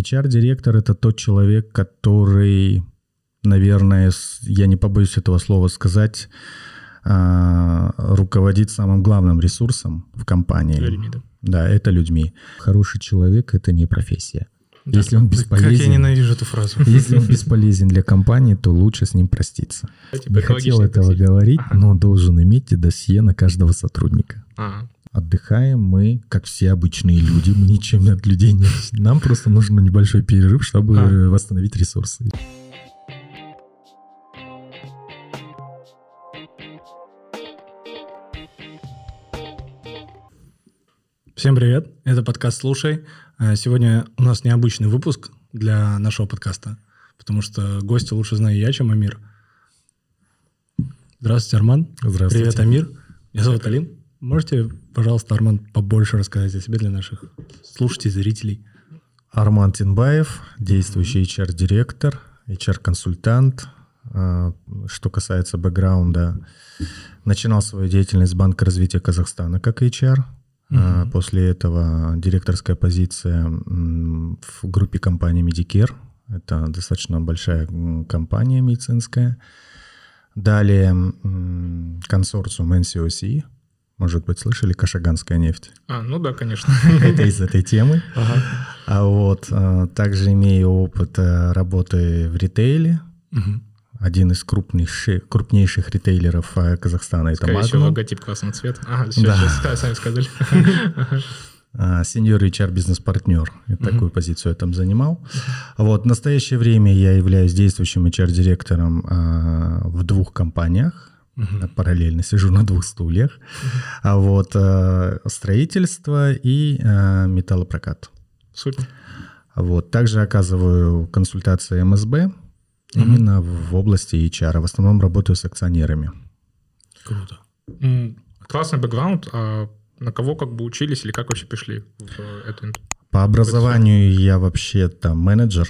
HR-директор — это тот человек, который, наверное, я не побоюсь этого слова сказать, а, руководит самым главным ресурсом в компании. Людьми, да. Да, это людьми. Хороший человек — это не профессия. Да, если он бесполезен, Как я ненавижу эту фразу. если он бесполезен для компании, то лучше с ним проститься. Типа Не хотел этого говорить, Ага. но должен иметь и досье на каждого сотрудника. А, Отдыхаем мы, как все обычные люди, мы ничем от людей не... Нам просто нужен небольшой перерыв, чтобы А. восстановить ресурсы. Всем привет, это подкаст «Слушай». А, Сегодня у нас необычный выпуск для нашего подкаста, потому что гости лучше знаю я, чем Амир. Здравствуйте, Арман. Здравствуйте. Привет, Амир. Меня зовут Алим. Можете, пожалуйста, Арман, побольше рассказать о себе для наших слушателей, зрителей? Арман Тинбаев, действующий HR-директор, HR-консультант. А, Что касается бэкграунда, начинал свою деятельность с Банка развития Казахстана как HR. А, После этого директорская позиция в группе компании Medicare. Это достаточно большая компания медицинская. Далее консорциум NCOC. Может быть, слышали Кашаганская нефть? А, ну да, конечно. Это из этой темы. Ага. А вот а, также имею опыт а, работы в ритейле. Мгм. Один из крупнейших, крупнейших ритейлеров а, Казахстана это Скорее всего, Magnum. логотип красного цвета. Ага, все, Да. сейчас, сами сказали. А, Сеньор HR бизнес-партнер. Такую позицию я там занимал. Вот, в настоящее время я являюсь действующим HR-директором а, в двух компаниях. Мгм. Параллельно сижу на двух стульях. А вот а, строительство и а, металлопрокат. Супер. Вот. Также оказываю консультации МСБ Мгм. именно в области HR. В основном работаю с акционерами. Круто. Классный бэкграунд. А на кого как бы учились или как вообще пришли в эту ин- По образованию я вообще-то менеджер.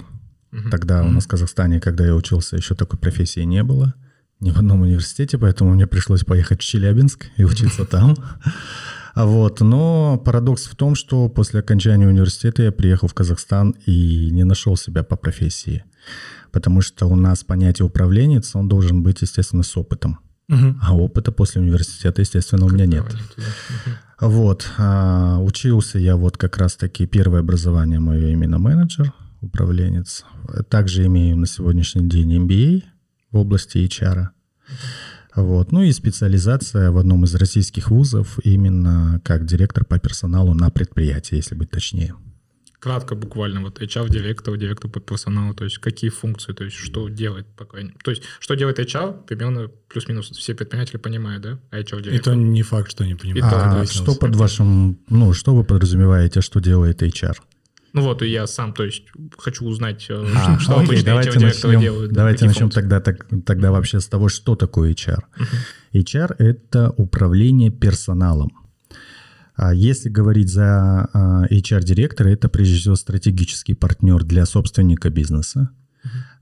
Мгм. Тогда у нас в Казахстане, когда я учился, еще такой профессии не было. Ни в одном университете, поэтому мне пришлось поехать в Челябинск и учиться там. А Вот. Но парадокс в том, что после окончания университета я приехал в Казахстан и не нашел себя по профессии. Потому что у нас понятие управленец, он должен быть, естественно, с опытом. Мгм. А опыта после университета, естественно, у меня нет. Мгм. Вот. а, учился я вот как раз-таки, первое образование мое именно менеджер, управленец. Также имею на сегодняшний день MBA в области HR. Вот. Ну и специализация в одном из российских вузов именно как директор по персоналу на предприятии, если быть точнее. Кратко буквально, вот HR-директор, директор по персоналу, то есть какие функции, то есть что делает, по крайней мере. То есть что делает HR, примерно плюс-минус все предприниматели понимают, да? А И HR-директор. то не факт, что они понимают. А выяснилось. что под вашим, ну, что вы подразумеваете, что делает HR? Ну вот, и я сам, то есть хочу узнать, э, А, что окей, обычно давайте начнем, делают. да, давайте начнем функции. тогда, так, тогда вообще с того, что такое HR. HR – это управление персоналом. А Если говорить за а, HR-директора, это прежде всего стратегический партнер для собственника бизнеса,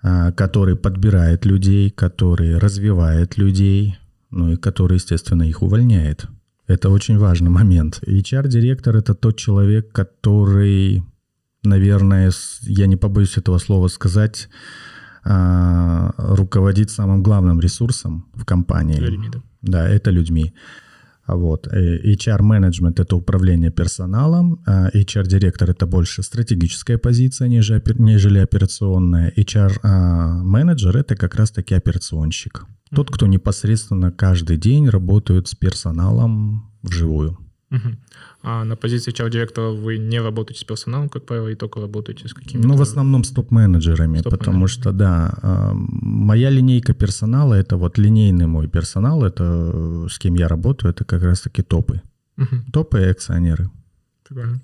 а, который подбирает людей, который развивает людей, ну и который, естественно, их увольняет. Это очень важный момент. HR-директор – это тот человек, который, наверное, я не побоюсь этого слова сказать, а, руководит самым главным ресурсом в компании. Людьми, да. Да, это людьми. А Вот. э, HR-менеджмент – это управление персоналом, а HR-директор – это больше стратегическая позиция, нежели операционная. HR-менеджер – это как раз-таки операционщик. Тот, кто непосредственно каждый день работает с персоналом вживую. А на позиции HR-директора вы не работаете с персоналом, как правило, и только работаете с какими-то... Ну, в основном с топ-менеджерами, топ-менеджерами. потому что, да, а, моя линейка персонала, это вот линейный мой персонал, это с кем я работаю, это как раз-таки топы. Мгм. Топы и акционеры. Прикольно.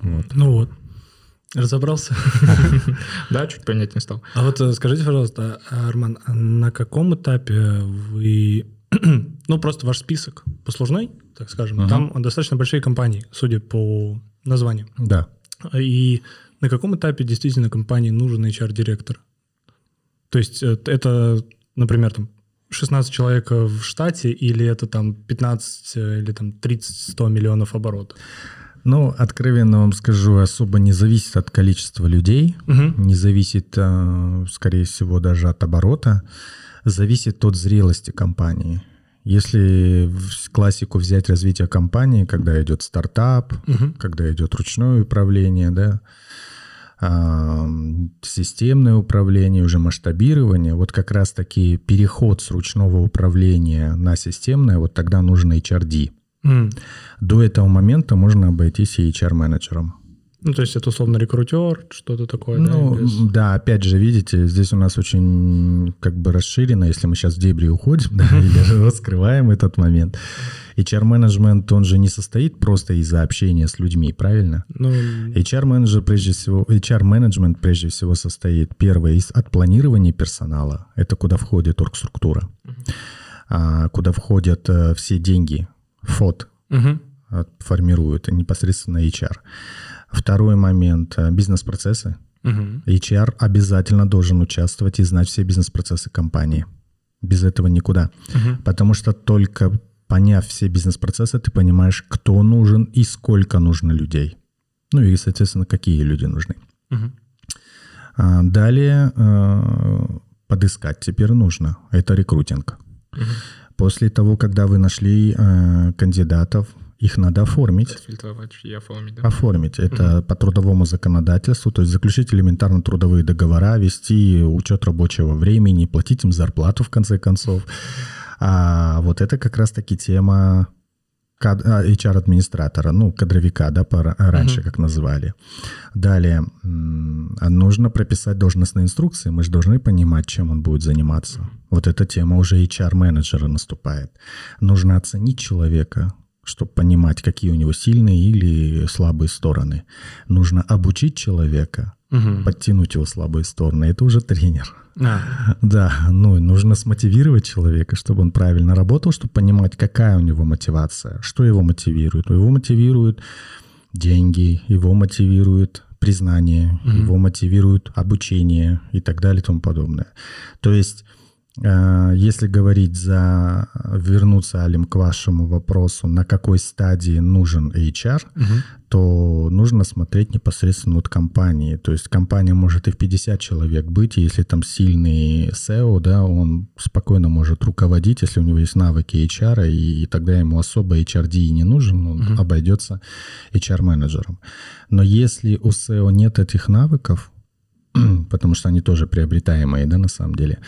Вот. Ну вот. Разобрался. Да, чуть понятнее стал. А вот э, скажите, пожалуйста, Арман, а на каком этапе вы... ну, просто ваш список послужной, так скажем, Ага. там достаточно большие компании, судя по названию. Да. И на каком этапе действительно компании нужен HR-директор? То есть э, это, например, там 16 человек в штате или это там 15 э, или там 30-100 миллионов оборотов? Ну, откровенно вам скажу, особо не зависит от количества людей, Мгм. не зависит, э, скорее всего, даже от оборота, зависит от зрелости компании. Если в классику взять развитие компании, когда идет стартап, Мгм. когда идет ручное управление, да, а, системное управление, уже масштабирование, вот как раз-таки переход с ручного управления на системное, вот тогда нужно HRD. М. До этого момента можно обойтись и HR-менеджером. Ну, то есть это условно рекрутер, что-то такое, да, Ну, без- да, опять же, видите, здесь у нас очень как бы расширено, если мы сейчас в дебри уходим, да, или раскрываем этот момент. HR-менеджмент, он же не состоит просто из-за общения с людьми, правильно? Ну, HR-менеджер прежде всего, HR-менеджмент прежде всего состоит, первое, из от планирования персонала, это куда входит оргструктура, а, куда входят э, все деньги, э, формируют непосредственно HR. Второй момент бизнес-процессы. Мгм. HR обязательно должен участвовать и знать все бизнес-процессы компании. Без этого никуда. Мгм. Потому что только поняв все бизнес-процессы, ты понимаешь, кто нужен и сколько нужно людей. Ну и, соответственно, какие люди нужны. А Далее э, подыскать теперь нужно. Это рекрутинг. После того, когда вы нашли э, кандидатов, их надо оформить. Отфильтровать и оформить, да? Оформить. Это по трудовому законодательству, то есть заключить элементарно трудовые договора, вести учет рабочего времени, платить им зарплату в конце концов. А вот это как раз-таки тема кад- а, HR-администратора, ну, кадровика, да, пора- раньше как называли. Далее, а нужно прописать должностные инструкции, мы же должны понимать, чем он будет заниматься. Вот эта тема уже HR-менеджера наступает. Нужно оценить человека, чтобы понимать, какие у него сильные или слабые стороны. Нужно обучить человека, Мгм. подтянуть его слабые стороны. Это уже тренер. А, Да, ну, нужно смотивировать человека, чтобы он правильно работал, чтобы понимать, какая у него мотивация, что его мотивирует. Его мотивируют деньги, его мотивирует признание, его мотивирует обучение и так далее и тому подобное. То есть, если говорить за вернуться, Алим, к вашему вопросу, на какой стадии нужен HR, мгм. то нужно смотреть непосредственно от компании. То есть компания может и в 50 человек быть, и если там сильный SEO, да, он спокойно может руководить, если у него есть навыки HR, и, и тогда ему особо HRD не нужен, он обойдется HR-менеджером. Но если у SEO нет этих навыков, потому что они тоже приобретаемые, да, на самом деле.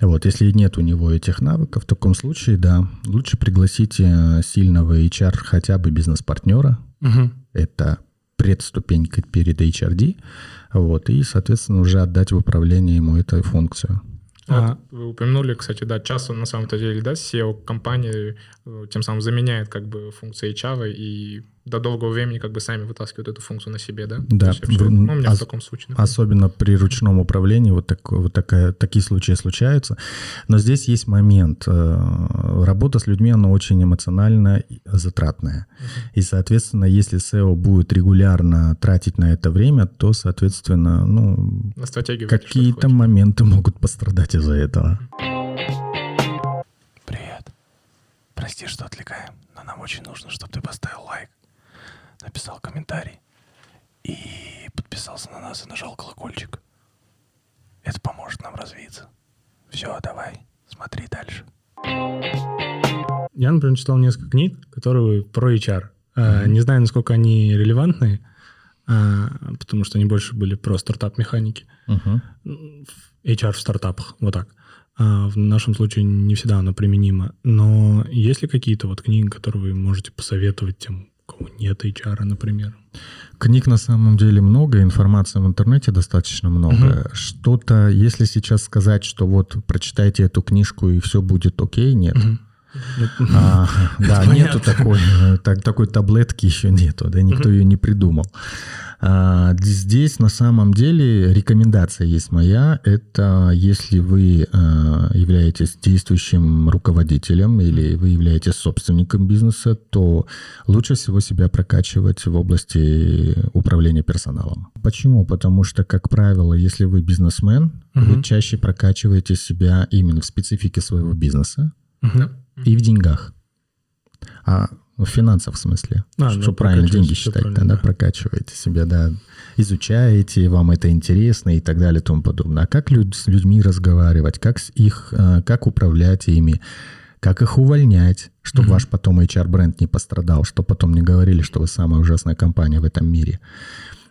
Вот, если нет у него этих навыков, в таком случае, да, лучше пригласите сильного HR, хотя бы бизнес-партнера, Мгм. это предступенька перед HRD, вот, и, соответственно, уже отдать в управление ему эту функцию. А. Вот вы упомянули, кстати, да, часто на самом-то деле, да, SEO компании э, тем самым заменяет как бы функции HR и до долгого времени как бы сами вытаскивают эту функцию на себе, да? Да, есть вообще, ну, у меня ос- в таком случае. например. Особенно при ручном управлении вот, так, вот такая, такие случаи случаются. Но здесь есть момент. э, Работа с людьми, она очень эмоционально затратная. И, соответственно, если SEO будет регулярно тратить на это время, то, соответственно, ну, какие-то моменты могут пострадать из-за этого. Привет. Прости, что отвлекаем, но нам очень нужно, чтобы ты поставил лайк, написал комментарий и подписался на нас и нажал колокольчик. Это поможет нам развиться. Все, давай, смотри дальше. Я, например, читал несколько книг, которые про HR. Э, Не знаю, насколько они релевантны, а, потому что они больше были про стартап-механики. Мгм. HR в стартапах, вот так. А в нашем случае не всегда оно применимо. Но есть ли какие-то вот книги, которые вы можете посоветовать тем, у кого нет HR, например? Книг на самом деле много, информации в интернете достаточно много. Что-то, если сейчас сказать, что вот прочитайте эту книжку и все будет окей, нет. А, да, нету такой, так- такой таблетки еще нету, да, никто ее не придумал. А, Здесь на самом деле рекомендация есть моя. Это если вы э, являетесь действующим руководителем или вы являетесь собственником бизнеса, то лучше всего себя прокачивать в области управления персоналом. Почему? Потому что, как правило, если вы бизнесмен, вы чаще прокачиваете себя именно в специфике своего бизнеса, Мгм. И в деньгах. А В финансах в смысле. А, что ну, правильно деньги считать, правильно, да, да. прокачиваете себя, да, изучаете, вам это интересно и так далее и тому подобное. А как люд- с людьми разговаривать, как с их, э, как управлять ими, как их увольнять, чтобы ваш потом HR-бренд не пострадал, чтобы потом не говорили, что вы самая ужасная компания в этом мире.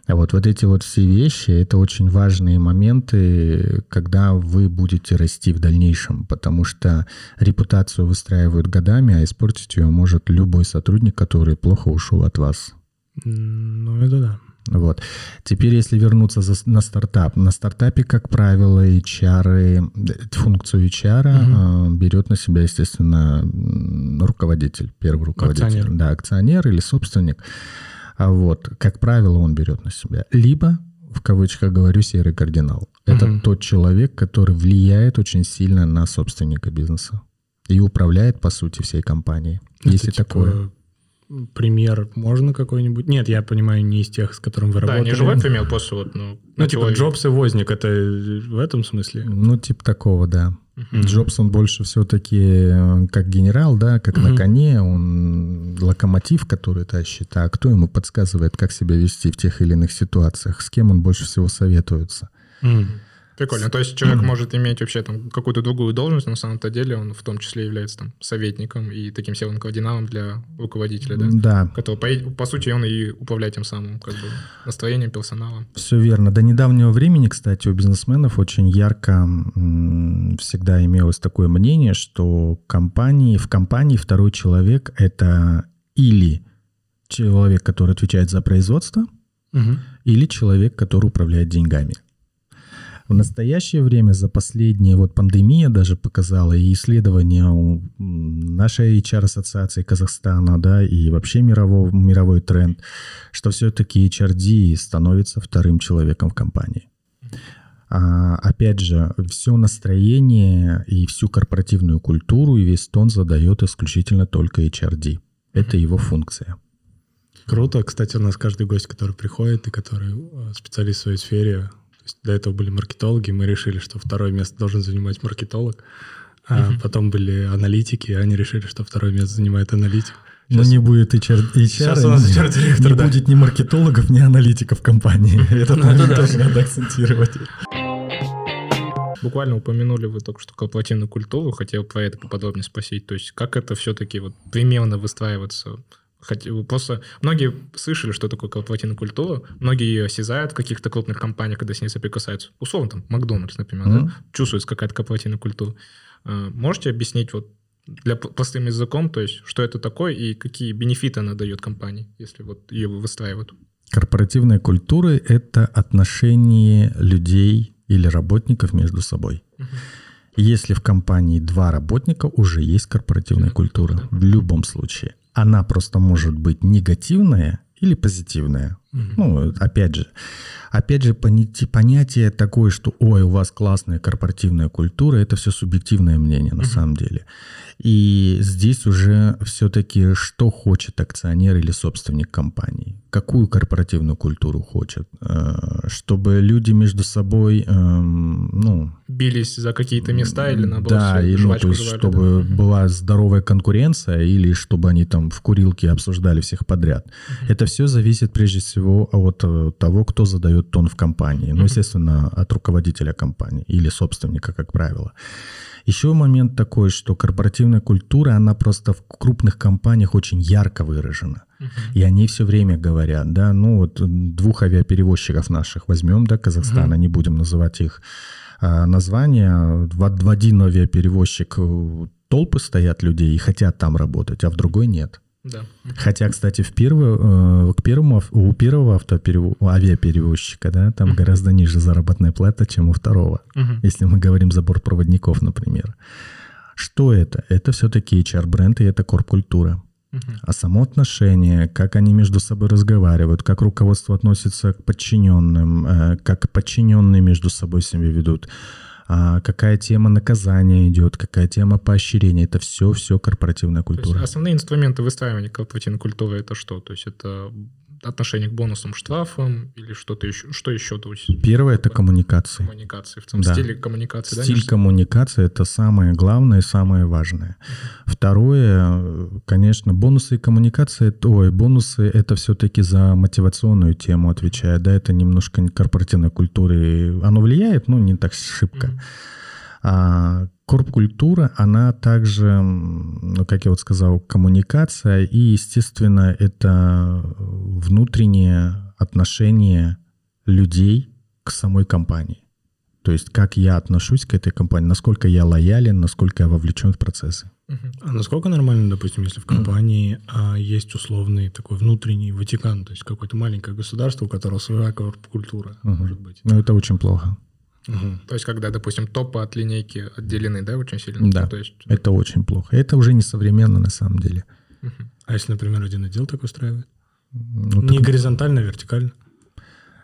А вот, вот эти вот все вещи, это очень важные моменты, когда вы будете расти в дальнейшем, потому что репутацию выстраивают годами, а испортить ее может любой сотрудник, который плохо ушел от вас. Ну, это да. Вот. Теперь, если вернуться за- на стартап. На стартапе, как правило, HR, э, функцию HR э, берет на себя, естественно, руководитель, первый руководитель. Акционер. Да, акционер или собственник. Вот, как правило, он берет на себя. Либо, в кавычках говорю, серый кардинал. Это Мгм. тот человек, который влияет очень сильно на собственника бизнеса и управляет, по сути, всей компанией. Это Если типа такое. Пример можно какой-нибудь? Нет, я понимаю, не из тех, с которым вы Да, работали. не живой пример, просто вот, ну, Ну, на типа. Джобс и Возник, это в этом смысле? Ну, типа такого, да. Мгм. Джобс, он больше все-таки как генерал, да, как на Мгм. коне, он локомотив, который тащит, а кто ему подсказывает, как себя вести в тех или иных ситуациях, с кем он больше всего советуется. М. Прикольно. То есть человек может иметь вообще там какую-то другую должность, но на самом-то деле он в том числе является там советником и таким серым кардиналом для руководителя, да? Да, Который, по, по сути, он и управляет тем самым как бы настроением, персоналом. все верно. До недавнего времени, кстати, у бизнесменов очень ярко всегда имелось такое мнение, что компании, в компании второй человек — это или человек, который отвечает за производство, Мгм. или человек, который управляет деньгами. В настоящее время за последние, вот пандемия даже показала, и исследования у нашей HR-ассоциации Казахстана, да, и вообще мировой, мировой тренд, что все-таки HRD становится вторым человеком в компании. А, опять же, все настроение и всю корпоративную культуру и весь тон задает исключительно только HRD. Это его функция. Круто. Кстати, у нас каждый гость, который приходит и который э, специалист в своей сфере, есть до этого были маркетологи, мы решили, что второе место должен занимать маркетолог. А потом были аналитики, и они решили, что второе место занимает аналитик. Но не будет HR, HR Сейчас у нас не- HR-директор, не да. будет ни маркетологов, ни аналитиков в компании. Это Ну, тоже надо акцентировать. Буквально упомянули вы только что корпоративную культуру, хотел про это поподробнее спросить. То есть как это все-таки вот примерно выстраивается? Хотя- Просто многие слышали, что такое корпоративная культура, многие ее осязают в каких-то крупных компаниях, когда с ней соприкасаются. Условно, там, Макдональдс, например, Мгм. да? чувствуется какая-то корпоративная культура. А, Можете объяснить вот для простым языком, то есть что это такое и какие бенефиты она дает компании, если вот ее выстраивают? Корпоративная культура — это отношение людей или работников между собой. Если в компании два работника, уже есть корпоративная культура. В любом случае. Она просто может быть негативная или позитивная. Ну, опять же, опять же, понятие такое, что, ой, у вас классная корпоративная культура, это все субъективное мнение на самом деле. И здесь уже все-таки что хочет акционер или собственник компании? Какую корпоративную культуру хочет? Э, Чтобы люди между собой, эм, ну, Бились за какие-то места или наоборот да, и, ну, то есть, жевали, чтобы да? была здоровая конкуренция или чтобы они там в курилке обсуждали всех подряд. Это все зависит прежде всего от э, того, кто задает тон в компании. Ну, естественно, от руководителя компании или собственника, как правило. Еще момент такой, что корпоративная культура, она просто в крупных компаниях очень ярко выражена. И они все время говорят, да, ну вот двух авиаперевозчиков наших возьмем, да, Казахстана, не будем называть их а, названия. В, в один авиаперевозчик э, толпы стоят людей и хотят там работать, а в другой нет. Да. Хотя, кстати, в первую, э, к первому, у первого автоперев- авиаперевозчика, да, там гораздо ниже заработная плата, чем у второго. Мгм. Если мы говорим за бортпроводников, например. Что это? Это все-таки HR-бренд и это корп-культура. Мгм. А само отношение, как они между собой разговаривают, как руководство относится к подчиненным, э, как подчиненные между собой себя ведут, какая тема наказания идет, какая тема поощрения. Это все, все корпоративная культура. основные инструменты выстраивания корпоративной культуры это что? То есть это отношение к бонусам, штрафам или что-то еще? Что еще? То есть Первое — это коммуникации. коммуникации, в целом Да. стиле коммуникации, да? Стиль между- коммуникации — это самое главное и самое важное. Второе, э, конечно, бонусы и коммуникации, ой, бонусы — это все-таки за мотивационную тему отвечает, да, это немножко корпоративной культуры, оно влияет, но не так шибко. Мгм. А корп-культура, она также, ну, как я вот сказал, коммуникация, и, естественно, это внутреннее отношение людей к самой компании. То есть как я отношусь к этой компании, насколько я лоялен, насколько я вовлечен в процессы. А насколько нормально, допустим, если в компании а, есть условный такой внутренний Ватикан, то есть какое-то маленькое государство, у которого своя корп-культура, Мгм. может быть? Но это очень плохо. Мгм. То есть, когда, допустим, топы от линейки отделены, да, очень сильно? Да. То есть, Это очень плохо. Это уже не современно на самом деле. мгм. А если, например, один отдел так устраивает? Ну, Не так, горизонтально, а вертикально?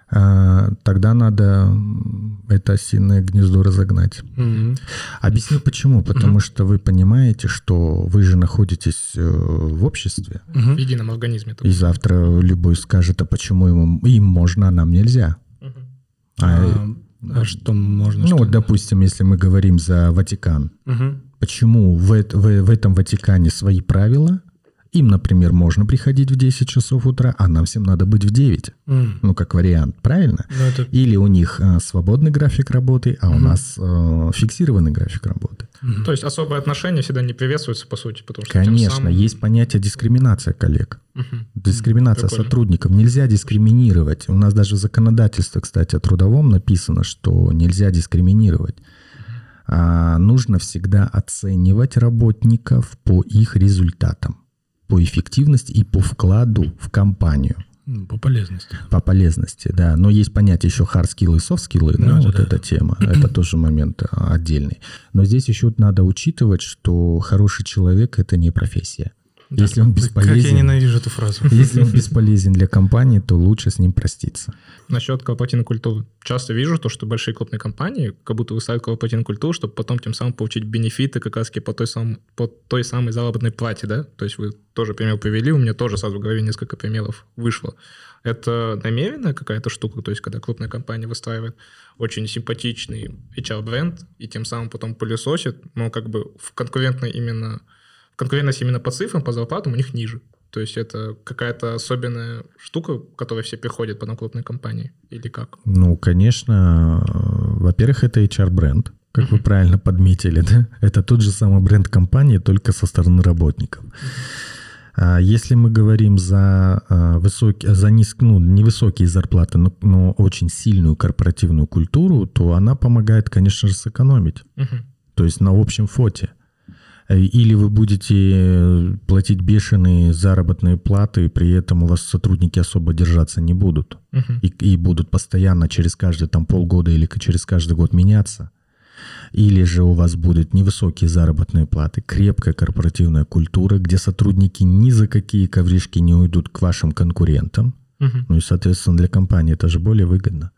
а, тогда надо это осиное гнездо разогнать. Мгм. Объясню почему. Потому что вы понимаете, что вы же находитесь э, в обществе, в Мгм. едином организме. и завтра любой скажет, а почему ему, им можно, а нам нельзя. Мгм. А, А, а что можно? ну что вот, допустим, если мы говорим за Ватикан, Мгм. почему в, в- в этом Ватикане свои правила, им, например, можно приходить в 10 часов утра, а нам всем надо быть в 9. М. Ну, как вариант, правильно? Ну, это... Или у них э, свободный график работы, а у Мгм. нас э, фиксированный график работы. Мгм. То есть особые отношения всегда не приветствуются, по сути, потому что Конечно, самым- есть понятие дискриминация коллег. Мгм. Дискриминация Прикольно. сотрудников. Нельзя дискриминировать. У нас даже в законодательстве, кстати, о трудовом написано, что нельзя дискриминировать. А, нужно всегда оценивать работников по их результатам, по эффективности и по вкладу в компанию. М, По полезности. По полезности, да. Но есть понятие еще hard skills и soft skills, да, Ну, это вот да. эта тема. Это тоже момент а, отдельный. Но здесь еще надо учитывать, что хороший человек – это не профессия. Если он Как я бесполезен, ненавижу эту фразу. если он бесполезен для компании, то лучше с ним проститься. Насчет корпоративной культуры. Часто вижу то, что большие крупные компании как будто выставляют корпоративную культуру, чтобы потом тем самым получить бенефиты как раз по той, сам, по той самой заработной плате, да? То есть вы тоже пример привели, у меня тоже сразу в голове несколько примеров вышло. Это намеренная какая-то штука, то есть когда крупная компания выстраивает очень симпатичный HR-бренд и тем самым потом пылесосит, но как бы в конкурентной именно конкурентность именно по цифрам, по зарплатам у них ниже. То есть это какая-то особенная штука, к которой все приходят потом крупные компании? Или как? Ну, конечно, во-первых, это HR-бренд, как вы правильно подметили, да? Это тот же самый бренд компании, только со стороны работников. А Если мы говорим за, а, высокие, за низк, ну, невысокие зарплаты, но, но очень сильную корпоративную культуру, то она помогает, конечно же, сэкономить. Мгм. То есть на общем фоте. Э, Или вы будете э, платить бешеные заработные платы, при этом у вас сотрудники особо держаться не будут. Мгм. И, и будут постоянно через каждые там, полгода или через каждый год меняться. Или же у вас будут невысокие заработные платы, крепкая корпоративная культура, где сотрудники ни за какие ковришки не уйдут к вашим конкурентам. Мгм. Ну и, соответственно, для компании это же более выгодно.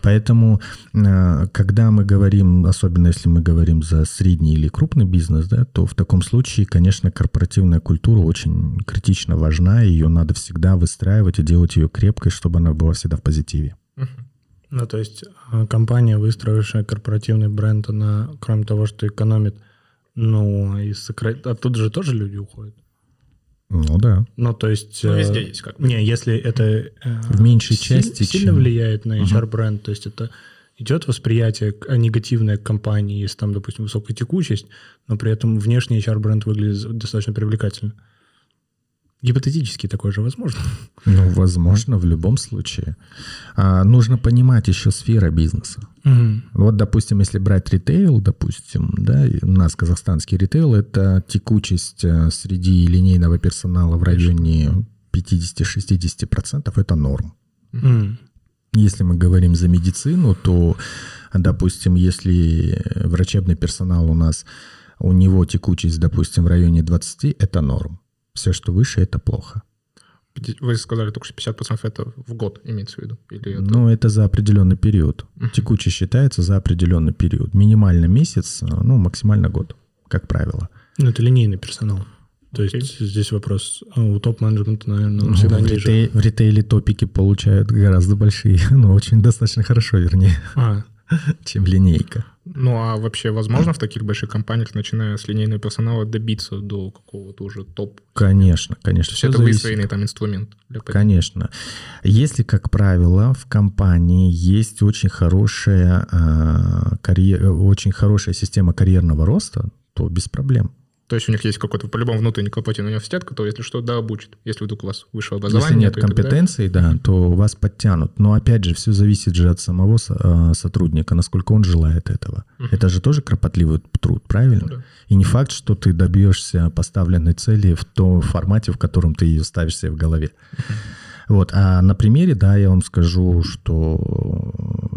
Поэтому, э, когда мы говорим, особенно если мы говорим за средний или крупный бизнес, да, то в таком случае, конечно, корпоративная культура очень критично важна, ее надо всегда выстраивать и делать ее крепкой, чтобы она была всегда в позитиве. Ну, то есть э, компания, выстроившая корпоративный бренд, она, кроме того, что экономит, ну, и сокра- оттуда же тоже люди уходят. Ну да. Ну, то есть... Ну, э, везде есть как бы. Не, если это... э, В меньшей силь- части, Сильно чем- влияет на HR-бренд, то есть это идет восприятие а, негативное к компании, если там, допустим, высокая текучесть, но при этом внешний HR-бренд выглядит достаточно привлекательно. Гипотетически такое же возможно. Ну, возможно, в любом случае. А, нужно понимать еще сфера бизнеса. Вот, допустим, если брать ритейл, допустим, да, у нас казахстанский ритейл, это текучесть э, среди линейного персонала в районе 50-60%, это норм. М. Если мы говорим за медицину, то, допустим, если врачебный персонал у нас, у него текучесть, допустим, в районе 20, это норм. Все, что выше, это плохо. Вы сказали только что 50% это в год имеется в виду? Или это... Ну, это за определенный период. Мгм. Текучесть считается за определенный период. Минимально месяц, ну, максимально год, как правило. Ну, это линейный персонал. То Окей. есть здесь вопрос а у топ-менеджмента, наверное, он Ну, всегда в, ниже. ритей- в ритейле топики получают гораздо большие, ну, очень достаточно хорошо, вернее, А, чем линейка. Ну, а вообще возможно в таких больших компаниях, начиная с линейного персонала, добиться до какого-то уже топ? Конечно, конечно. Всё это зависит. выстроенный там инструмент для? Конечно. Если, как правило, в компании есть очень хорошая, э, карьер- очень хорошая система карьерного роста, то без проблем. То есть у них есть какой-то по-любому внутренний корпоративный университет, который, если что, да, обучит. Если вдруг у вас высшее образование, Если нет то компетенций, да, то вас подтянут. Но опять же, все зависит же от самого э, сотрудника, насколько он желает этого. Это же тоже кропотливый труд, правильно? Ну да. И не факт, что ты добьешься поставленной цели в том формате, в котором ты ее ставишь себе в голове. Вот. А на примере, да, я вам скажу, что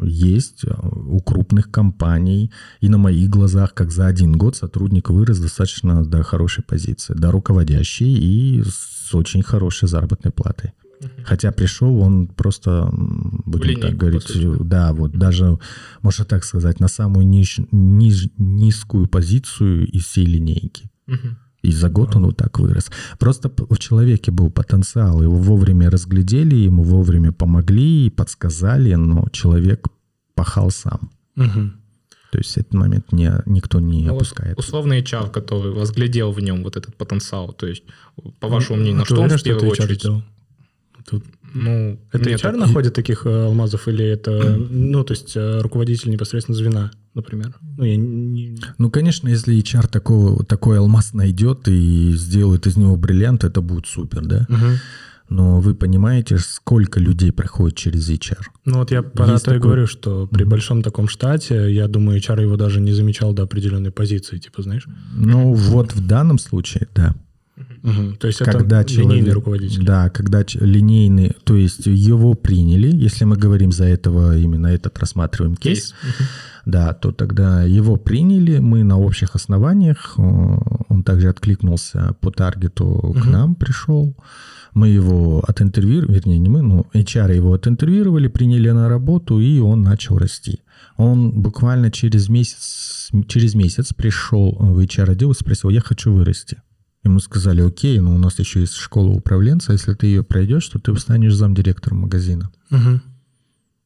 есть у крупных компаний и на моих глазах, как за один год сотрудник вырос достаточно до хорошей позиции, до руководящей и с очень хорошей заработной платой. Хотя пришел он просто, будем линейку, так говорить, да, вот даже, можно так сказать, на самую ниж- ниж- низкую позицию из всей линейки. Мгм. И за год он вот так вырос. Просто в человеке был потенциал, его вовремя разглядели, ему вовремя помогли и подсказали, но человек пахал сам. мгм. То есть этот момент не, никто не Ну, опускает. условный HR, который разглядел в нем вот этот потенциал, то есть, по вашему мнению, А на что он в первую очередь... Тут- Ну, Это нет, HR находит таких э, алмазов или это, ну, то есть э, руководитель непосредственно звена, например? Ну, я не... Ну, конечно, если HR такого, такой алмаз найдет и сделает из него бриллиант, это будет супер, да? Но вы понимаете, сколько людей проходит через HR? Ну, вот я про Есть то и такой- говорю, что при большом таком штате, я думаю, HR его даже не замечал до определенной позиции, типа, знаешь? Ну, вот в данном случае, да. Мгм. То есть когда это человек, линейный руководитель. Да, когда линейный, то есть его приняли, если мы говорим за этого, именно этот рассматриваем кейс, кейс. Мгм. да, то тогда его приняли, мы на общих основаниях, э, он также откликнулся по таргету к Мгм. нам, пришел, мы его отинтервьюировали, вернее, не мы, но HR его отинтервьюировали, приняли на работу, и он начал расти. Он буквально через месяц, через месяц пришел в HR-отдел и спросил, я хочу вырасти. Ему сказали, окей, но у нас еще есть школа управленца, если ты ее пройдешь, то ты станешь замдиректором магазина. Мгм.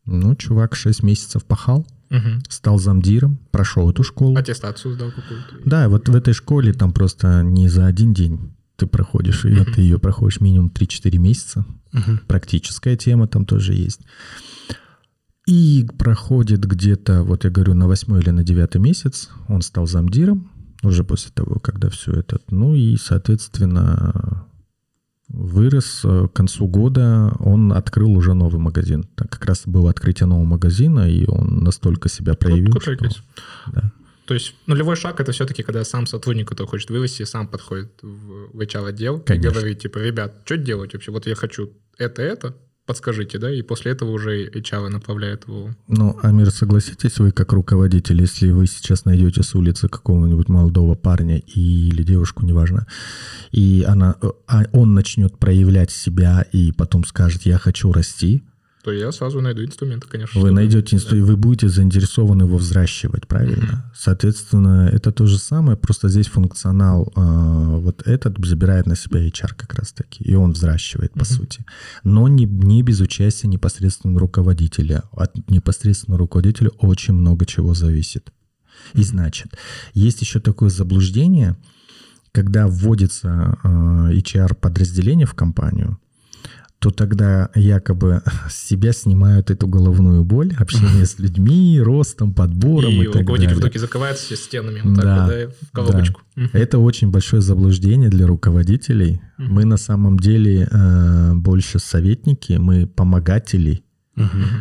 Ну, чувак 6 месяцев пахал, Мгм. стал замдиром, прошел эту школу. Аттестацию сдал какую-то. Да, вот в этой школе там просто не за один день ты проходишь, и ты ее проходишь минимум 3-4 месяца. Мгм. Практическая тема там тоже есть. И проходит где-то, вот я говорю, на восьмой или на девятый месяц он стал замдиром, уже после того, когда все это... Ну и, соответственно, вырос э, к концу года, он открыл уже новый магазин. Так как раз было открытие нового магазина, и он настолько себя проявил, Крутой что- да. То есть нулевой шаг это все-таки, когда сам сотрудник, который хочет вырасти, сам подходит в, в HR-отдел и говорит, типа, ребят, что делать вообще? Вот я хочу это-это, подскажите, да, и после этого уже HR направляет его. Ну, Амир, согласитесь, вы как руководитель, если вы сейчас найдете с улицы какого-нибудь молодого парня или девушку, неважно, и она, э, а он начнет проявлять себя и потом скажет, я хочу расти, То я сразу найду инструменты, конечно. вы найдете инстру- вы будете заинтересованы его взращивать, правильно? Соответственно, это то же самое, просто здесь функционал э, вот этот забирает на себя HR как раз-таки, и он взращивает, по сути. Но не, не без участия непосредственно руководителя. От непосредственного руководителя очень много чего зависит. И значит, есть еще такое заблуждение, когда вводится э, HR-подразделение в компанию, то тогда якобы с себя снимают эту головную боль, общение с людьми, ростом, подбором и, И так руководитель далее. в итоге закрывается все стенами вот так Да, вот, да, в коробочку. Мгм. Это очень большое заблуждение для руководителей. Мы на самом деле э, больше советники, мы помогатели,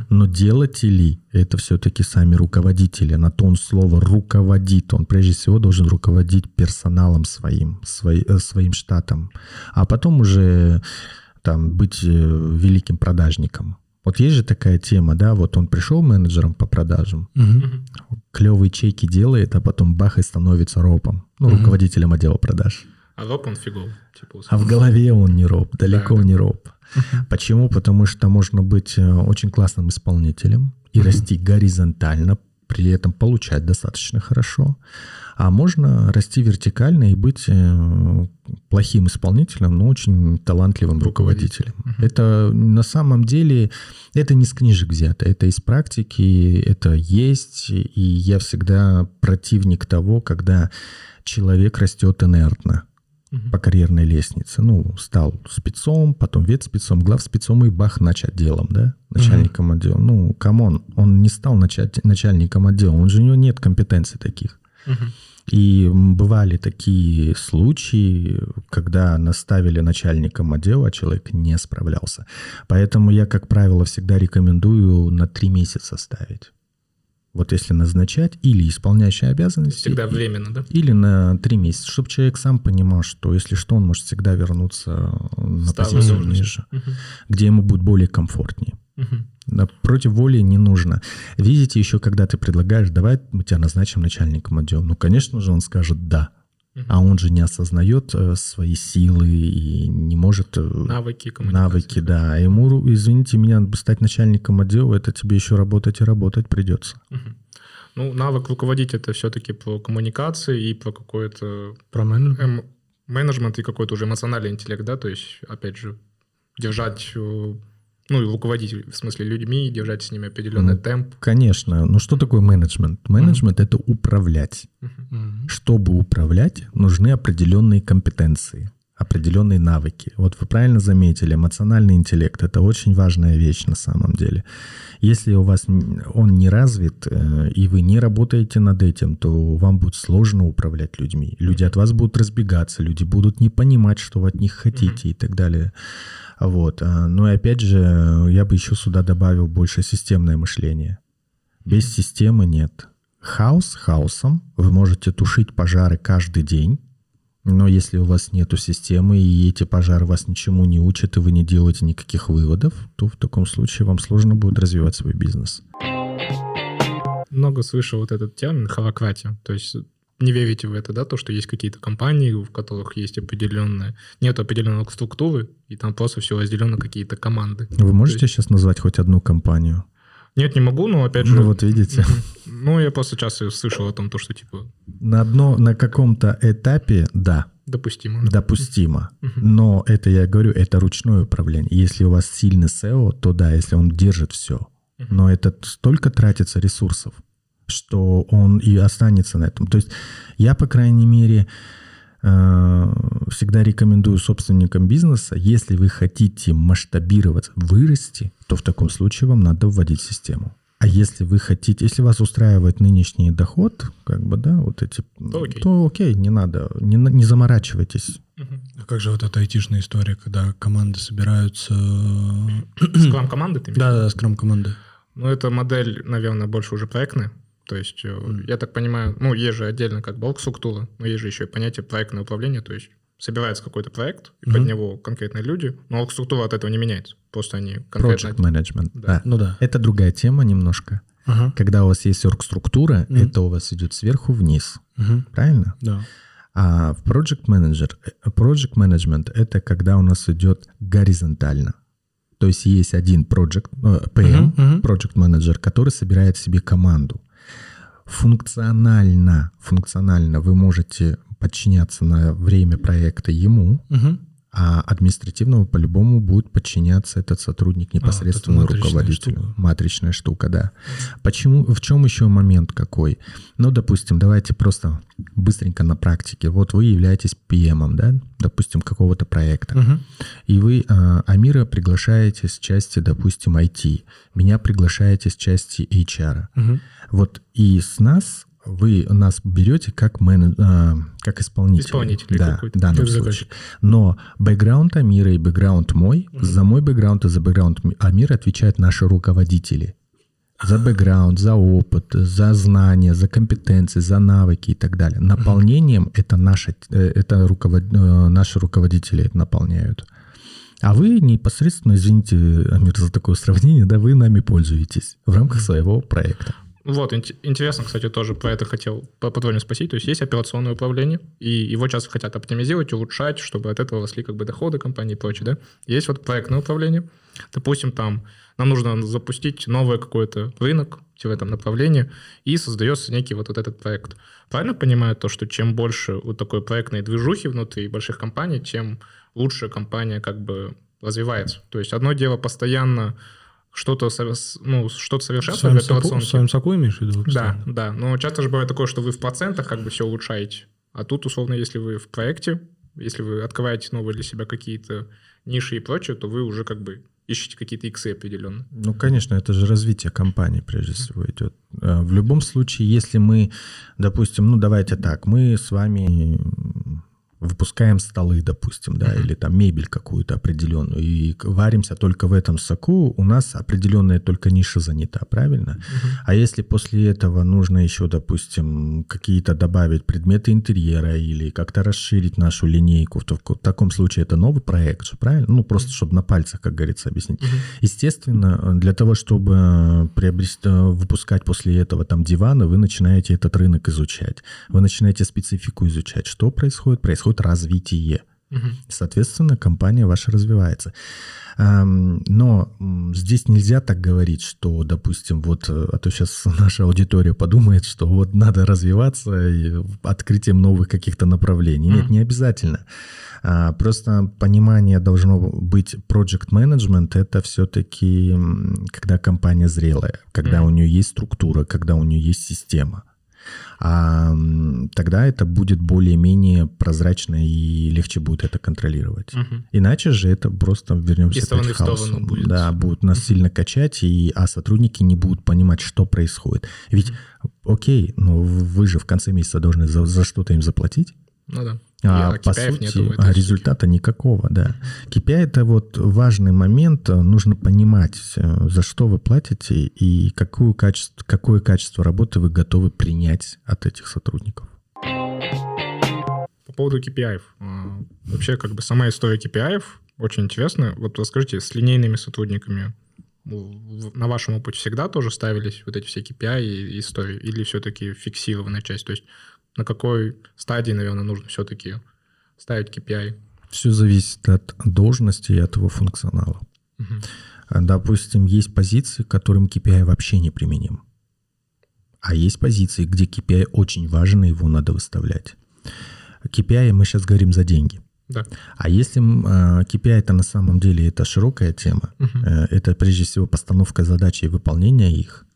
но делатели — это все-таки сами руководители. На то он слово «руководит». Он прежде всего должен руководить персоналом своим, свой- э, своим штатом. А потом уже там быть э, великим продажником. Вот есть же такая тема, да, вот он пришел менеджером по продажам, Мгм. клевые чеки делает, а потом бах и становится ропом, ну, Мгм. руководителем отдела продаж. А роб он фигов. Типа, А в голове он не роб, далеко Да, да. не роб. Почему? Потому что можно быть э, очень классным исполнителем и расти горизонтально при этом получать достаточно хорошо. А можно расти вертикально и быть э, плохим исполнителем, но очень талантливым руководителем. Мгм. Это на самом деле, это не с книжек взято, это из практики, это есть, и я всегда противник того, когда человек растет инертно Мгм. по карьерной лестнице. Ну, стал спецом, потом ведспецом, главспецом и бах, нач отделом, да? Начальником отдела. Ну, come on, он не стал начать, начальником отдела, он же у него нет компетенций таких. Мгм. И бывали такие случаи, когда наставили начальником отдела, а человек не справлялся. Поэтому я, как правило, всегда рекомендую на три месяца ставить. Вот если назначать или исполняющий обязанности, Всегда временно, да? или на три месяца, чтобы человек сам понимал, что если что, он может всегда вернуться на позицию ниже, Мгм. где ему будет более комфортнее. Мгм. Да, против воли не нужно. Видите, еще когда ты предлагаешь, давай мы тебя назначим начальником отдела. Ну, конечно же, он скажет «да». А он же не осознает э, свои силы и не может... э, Навыки, коммуникации. навыки, да. А ему, извините меня, стать начальником отдела, это тебе еще работать и работать придется. Ну, навык руководить это все-таки про коммуникации и про какой-то Про менеджмент. эм, менеджмент и какой-то уже эмоциональный интеллект, да, то есть, опять же, держать, э, ну, и руководить, в смысле, людьми, держать с ними определенный Ну, темп. Конечно. Ну, что такое менеджмент? Менеджмент — это управлять. Мгм. Чтобы управлять, нужны определенные компетенции, определенные навыки. Вот вы правильно заметили, эмоциональный интеллект — это очень важная вещь на самом деле. Если у вас он не развит, э, и вы не работаете над этим, то вам будет сложно управлять людьми. Люди от вас будут разбегаться, люди будут не понимать, что вы от них хотите и так далее. Вот. А, Ну и опять же, я бы еще сюда добавил больше системное мышление. Без системы нет. Хаос хаосом. Вы можете тушить пожары каждый день. Но если у вас нету системы, и эти пожары вас ничему не учат, и вы не делаете никаких выводов, то в таком случае вам сложно будет развивать свой бизнес. Много слышал вот этот термин холократия, то есть не верите в это, да, то, что есть какие-то компании, в которых есть определенная, нет определенной структуры, и там просто все разделено какие-то команды. Вы можете есть- сейчас назвать хоть одну компанию? Нет, не могу, но опять же... Ну вот видите. Ну, я просто часто слышал о том, то, что, типа, на, одно, на каком-то этапе, да, допустимо. допустимо. Но это, я говорю, это ручное управление. Если у вас сильный SEO, то да, если он держит все. Но это столько тратится ресурсов, что он и останется на этом. То есть я, по крайней мере, всегда рекомендую собственникам бизнеса, если вы хотите масштабироваться, вырасти, то в таком случае вам надо вводить систему. А если вы хотите, если вас устраивает нынешний доход, как бы, да, вот эти, То окей. то окей, не надо, не, не заморачивайтесь. А как же вот эта айтишная история, когда команды собираются... Скрам команды ты имеешь? Да, да, скрам команды. Ну, эта модель, наверное, больше уже проектная. То есть, э, я так понимаю, ну, есть же отдельно как блок структура, но есть же еще и понятие проектное управление, то есть собирается какой-то проект, и под Мгм. него конкретные люди, но структура от этого не меняется. Просто они конкретно... Project management. Да. Да. Ну да. Это другая тема немножко. Ага. Когда у вас есть оргструктура, Мгм. это у вас идет сверху вниз. Мгм. Правильно? Да. А в Project Manager, э, Project Management это когда у нас идет горизонтально. То есть есть один project, PM, Мгм, мгм. Project Manager, который собирает в себе команду. Функционально, функционально вы можете подчиняться на время проекта ему, Мгм. а административного по-любому будет подчиняться этот сотрудник непосредственно А, вот матричная руководителю. штука. Матричная штука, да. Почему, в чем еще момент какой? Ну, допустим, давайте просто быстренько на практике. Вот вы являетесь PM, да, допустим, какого-то проекта. Мгм. И вы а, Амира приглашаете с части, допустим, IT. Меня приглашаете с части HR. Мгм. Вот и с нас вы нас берете как, мене- а, как исполнитель. Исполнитель Да, какой-то. в данном Как случае. заказчик. Но бэкграунд Амира и бэкграунд мой, за мой бэкграунд и за бэкграунд Ми- Амира отвечают наши руководители. За бэкграунд, за опыт, за знания, за компетенции, за навыки и так далее. Наполнением это, наши, э, это руковод, э, наши руководители наполняют. А вы непосредственно, извините, Амир, за такое сравнение, да, вы нами пользуетесь в рамках своего проекта. Вот, ин- интересно, кстати, тоже про это хотел по- по-твоему спросить. То есть есть операционное управление, и его часто хотят оптимизировать, улучшать, чтобы от этого росли как бы доходы компании и прочее, да? Есть вот проектное управление. Допустим, там нам нужно запустить новый какой-то рынок в этом направлении, и создается некий вот, вот этот проект. Правильно понимаю то, что чем больше вот такой проектной движухи внутри больших компаний, тем лучше компания как бы развивается. То есть одно дело постоянно что-то ну, что совершенствовать в операционке. Своим соку имеешь в виду? Да, да. Но часто же бывает такое, что вы в процентах как бы все улучшаете. А тут, условно, если вы в проекте, если вы открываете новые для себя какие-то ниши и прочее, то вы уже как бы ищете какие-то иксы определенные. Ну, конечно, это же развитие компании прежде всего идет. Э, в любом случае, если мы, допустим, ну давайте так, мы с вами выпускаем столы, допустим, да, uh-huh. или там мебель какую-то определенную, и варимся только в этом соку, у нас определенная только ниша занята, правильно? Uh-huh. А если после этого нужно еще, допустим, какие-то добавить предметы интерьера или как-то расширить нашу линейку, то в таком случае это новый проект, правильно? Ну, просто uh-huh. чтобы на пальцах, как говорится, объяснить. Uh-huh. Естественно, для того, чтобы приобрести, выпускать после этого там диваны, вы начинаете этот рынок изучать, вы начинаете специфику изучать. Что происходит? Происходит происходит развитие. Угу. Соответственно, компания ваша развивается. Но здесь нельзя так говорить, что, допустим, вот, э, а то сейчас наша аудитория подумает, что вот надо развиваться открытием новых каких-то направлений. Нет, не обязательно. А, просто понимание должно быть project management это все-таки когда компания зрелая, когда у нее есть структура, когда у нее есть система а тогда это будет более-менее прозрачно и легче будет это контролировать. Угу. Иначе же это просто вернемся к. Будет. Да, будет нас угу. сильно качать, и, а сотрудники не будут понимать, что происходит. Ведь, угу. окей, но вы же в конце месяца должны за, за что-то им заплатить. Ну да. А, а по сути, а результата штуки. никакого, да. KPI — это вот важный момент. Нужно понимать, э, за что вы платите и какую качество, какое качество работы вы готовы принять от этих сотрудников. По поводу KPI. Вообще, как бы сама история KPI очень интересная. Вот расскажите, с линейными сотрудниками на вашем опыте всегда тоже ставились вот эти все KPI и истории? Или все-таки фиксированная часть? То есть на какой стадии, наверное, нужно все-таки ставить KPI? Все зависит от должности и от его функционала. Угу. Допустим, есть позиции, к которым KPI вообще не применим. А есть позиции, где KPI очень важен, и его надо выставлять. KPI мы сейчас говорим за деньги. Да. А если э, KPI это на самом деле это широкая тема, угу. это прежде всего постановка задач и выполнение их,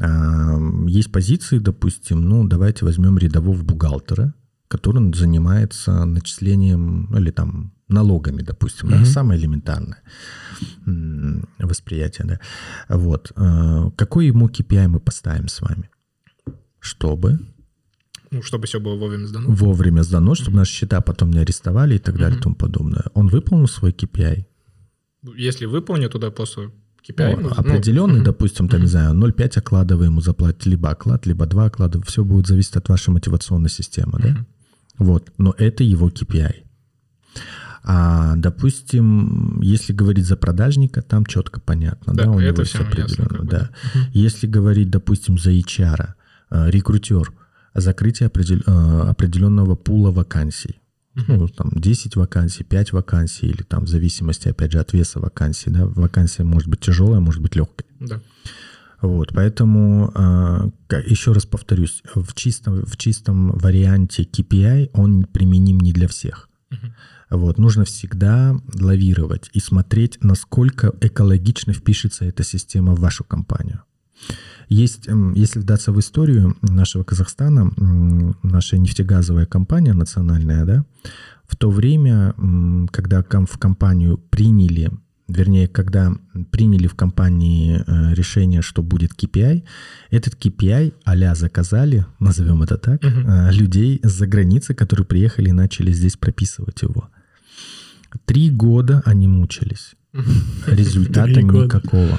есть позиции, допустим, ну, давайте возьмем рядового бухгалтера, который занимается начислением или там налогами, допустим, mm-hmm. да, самое элементарное восприятие, да. Вот. Э, какой ему KPI мы поставим с вами? Чтобы ну, чтобы все было вовремя сдано. Вовремя сдано, чтобы mm-hmm. наши счета потом не арестовали и так далее mm-hmm. и тому подобное. Он выполнил свой KPI? Если выполнил, туда после KPI. Ну, определенный, ну, допустим, там, не знаю, 0,5 оклада вы ему заплатите, либо оклад, либо два оклада, все будет зависеть от вашей мотивационной системы, да? Вот, но это его KPI. А, допустим, если говорить за продажника, там четко понятно, да, да у него все определенно, да. Угу. Если говорить, допустим, за HR, э, рекрутер, закрытие определ, э, определенного пула вакансий, ну, там 10 вакансий, 5 вакансий, или там в зависимости, опять же, от веса вакансий, да, вакансия может быть тяжелая, может быть легкая. Да. Вот, поэтому, а, еще раз повторюсь, в чистом, в чистом варианте KPI он применим не для всех. uh Вот, нужно всегда лавировать и смотреть, насколько экологично впишется эта система в вашу компанию. Есть, если вдаться в историю нашего Казахстана, наша нефтегазовая компания национальная, да, в то время, когда в компанию приняли, вернее, когда приняли в компании э, решение, что будет KPI, этот KPI а заказали, назовем это так, uh людей с-за границы, которые приехали и начали здесь прописывать его. Три года они мучились. Результата никакого.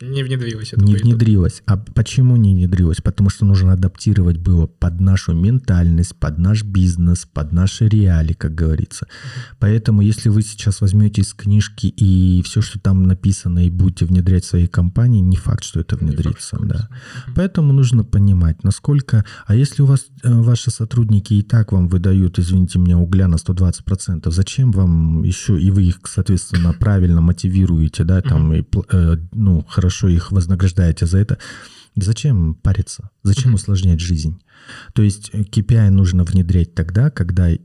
Не внедрилось. это не внедрилось. А почему не внедрилось? Потому что нужно адаптировать было под нашу ментальность, под наш бизнес, под наши реалии, как говорится. Поэтому, если вы сейчас возьмете из книжки и все, что там написано, и будете внедрять в своей компании, не факт, что это Не факт, внедрится. что да. Поэтому нужно понимать, насколько... А если у вас э, ваши сотрудники и так вам выдают, извините меня, угля на 120%, зачем вам еще, и вы их, соответственно, правильно мотивируете, да, там, и, э, ну, хорошо их вознаграждаете за это, зачем париться? Зачем усложнять жизнь? То есть э, KPI нужно внедрять тогда, когда э,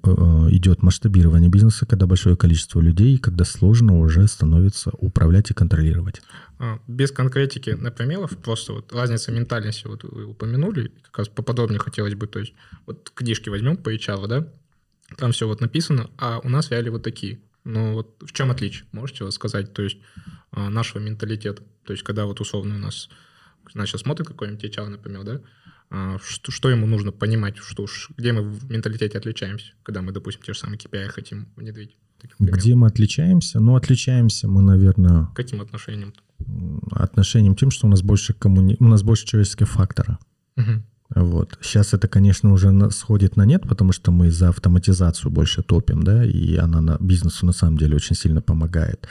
идет масштабирование бизнеса, когда большое количество людей, когда сложно уже становится управлять и контролировать. А, Без конкретики на примеров, просто вот разница ментальности, вот вы упомянули, как раз поподробнее хотелось бы, то есть вот книжки возьмем по HR, да, там все вот написано, а у нас реалии вот такие. Но вот в чем отличие, можете вот сказать, то есть нашего менталитета? То есть когда вот условно у нас, значит, смотрит какой-нибудь HR, например, да, а, что, что ему нужно понимать, что уж, где мы в менталитете отличаемся, когда мы, допустим, те же самые KPI хотим внедрить? Где мы отличаемся? Ну, отличаемся мы, наверное, Каким отношением? отношением тем, что у нас больше коммуни... у нас больше человеческого фактора. Мгм. Вот. Сейчас это, конечно, уже сходит на нет, потому что мы за автоматизацию больше топим, да, и она на бизнесу на самом деле очень сильно помогает.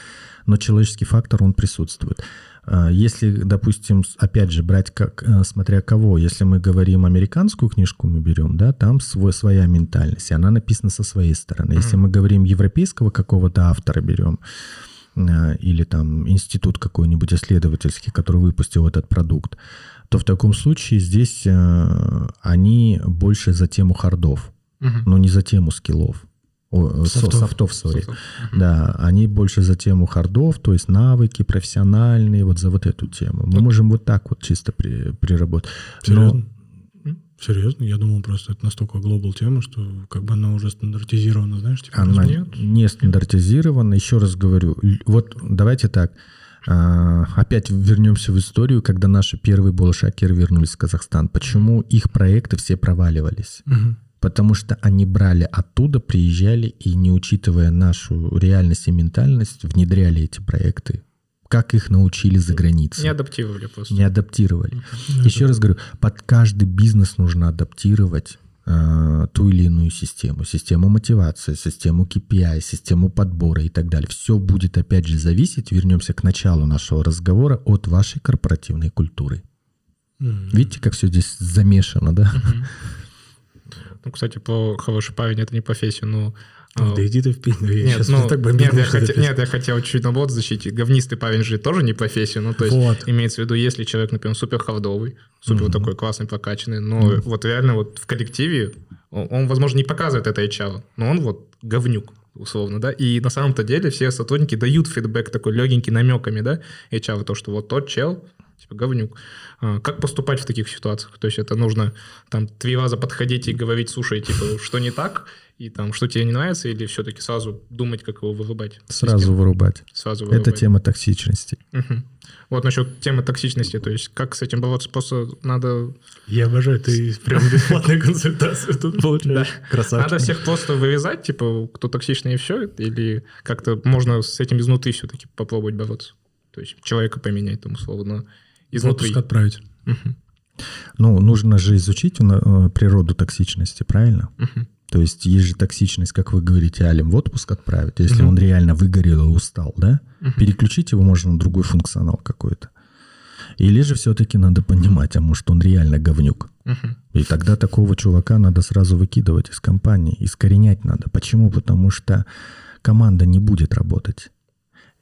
Но человеческий фактор, он присутствует. А, Если, допустим, опять же, брать как, э, смотря кого, если мы говорим американскую книжку мы берем, да, там свой, своя ментальность, и она написана со своей стороны. Если мы говорим европейского какого-то автора берем, э, или там институт какой-нибудь исследовательский, который выпустил этот продукт, то в таком случае здесь э, они больше за тему хардов, Мгм. но не за тему скиллов. О, э, со- Soft ов. soft ов, sorry. Soft ов. Да, они больше за тему hard ов, то есть навыки профессиональные, вот за вот эту тему. Мы можем вот так вот чисто при, приработать. Но Серьезно? Серьезно? Я думал, просто это настолько global тема, что как бы она уже стандартизирована, знаешь, типа она Нет. не стандартизирована. Еще раз говорю, вот давайте так. а, Опять вернемся в историю, когда наши первые болашакеры вернулись в Казахстан. Почему их проекты все проваливались? Мгм. Потому что они брали оттуда, приезжали и, не учитывая нашу реальность и ментальность, внедряли эти проекты. Как их научили за границей. Не адаптировали просто. Не адаптировали. Ну, Еще раз говорю, под каждый бизнес нужно адаптировать э, ту или иную систему. Систему мотивации, систему KPI, систему подбора и так далее. Все будет, опять же, зависеть, вернемся к началу нашего разговора, от вашей корпоративной культуры. Видите, как все здесь замешано, да? Мгм. Ну, кстати, про хороший парень это не профессия, но... а, Да иди ты в пень, ну, я Нет, сейчас ну, так нет, бомбил, я что хотел, записал. нет, я хотел чуть наоборот защитить. Говнистый парень же тоже не профессия. Ну, то есть Вот. имеется в виду, если человек, например, супер хардовый, супер вот такой классный, прокачанный, но вот реально вот в коллективе он, он, возможно, не показывает это HR, но он вот говнюк условно, да, и на самом-то деле все сотрудники дают фидбэк такой легенький намеками, да, HR, то, что вот тот чел, типа говнюк. А, Как поступать в таких ситуациях? То есть это нужно там три раза подходить и говорить, слушай, типа, что не так, и там, что тебе не нравится, или все-таки сразу думать, как его вырубать? Сразу вырубать. Сразу Это вырубать. тема токсичности. Мгм. Вот насчет темы токсичности, то есть как с этим бороться, просто надо, Я обожаю, ты прям бесплатную консультацию тут получаешь. Красавчик. надо всех просто вырезать, типа, кто токсичный и все, или как-то можно с этим изнутри все-таки попробовать бороться? То есть человека поменять, там, условно, В изнутри. отпуск отправить. Ну, нужно же изучить э, природу токсичности, правильно? То есть есть же токсичность, как вы говорите, Алим, в отпуск отправить, если он реально выгорел и устал, да? Переключить его можно на другой функционал какой-то. Или же все-таки надо понимать, а может он реально говнюк. Мгм. И тогда такого чувака надо сразу выкидывать из компании, искоренять надо. Почему? Потому что команда не будет работать.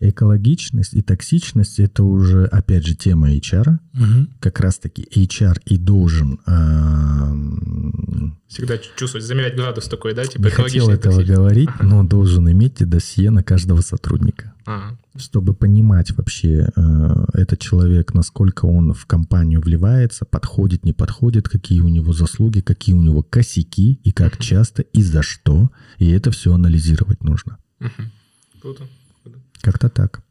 Экологичность и токсичность – это уже, опять же, тема HR. Мгм. Как раз-таки HR и должен эм, Всегда чувствовать, замерять градус такой, да, типа не хотел этого говорить, но должен иметь досье на каждого сотрудника, А, чтобы понимать вообще э, этот человек, насколько он в компанию вливается, подходит, не подходит, какие у него заслуги, какие у него косяки и как часто и за что. И это все анализировать нужно. мгм. Круто. Как-то так.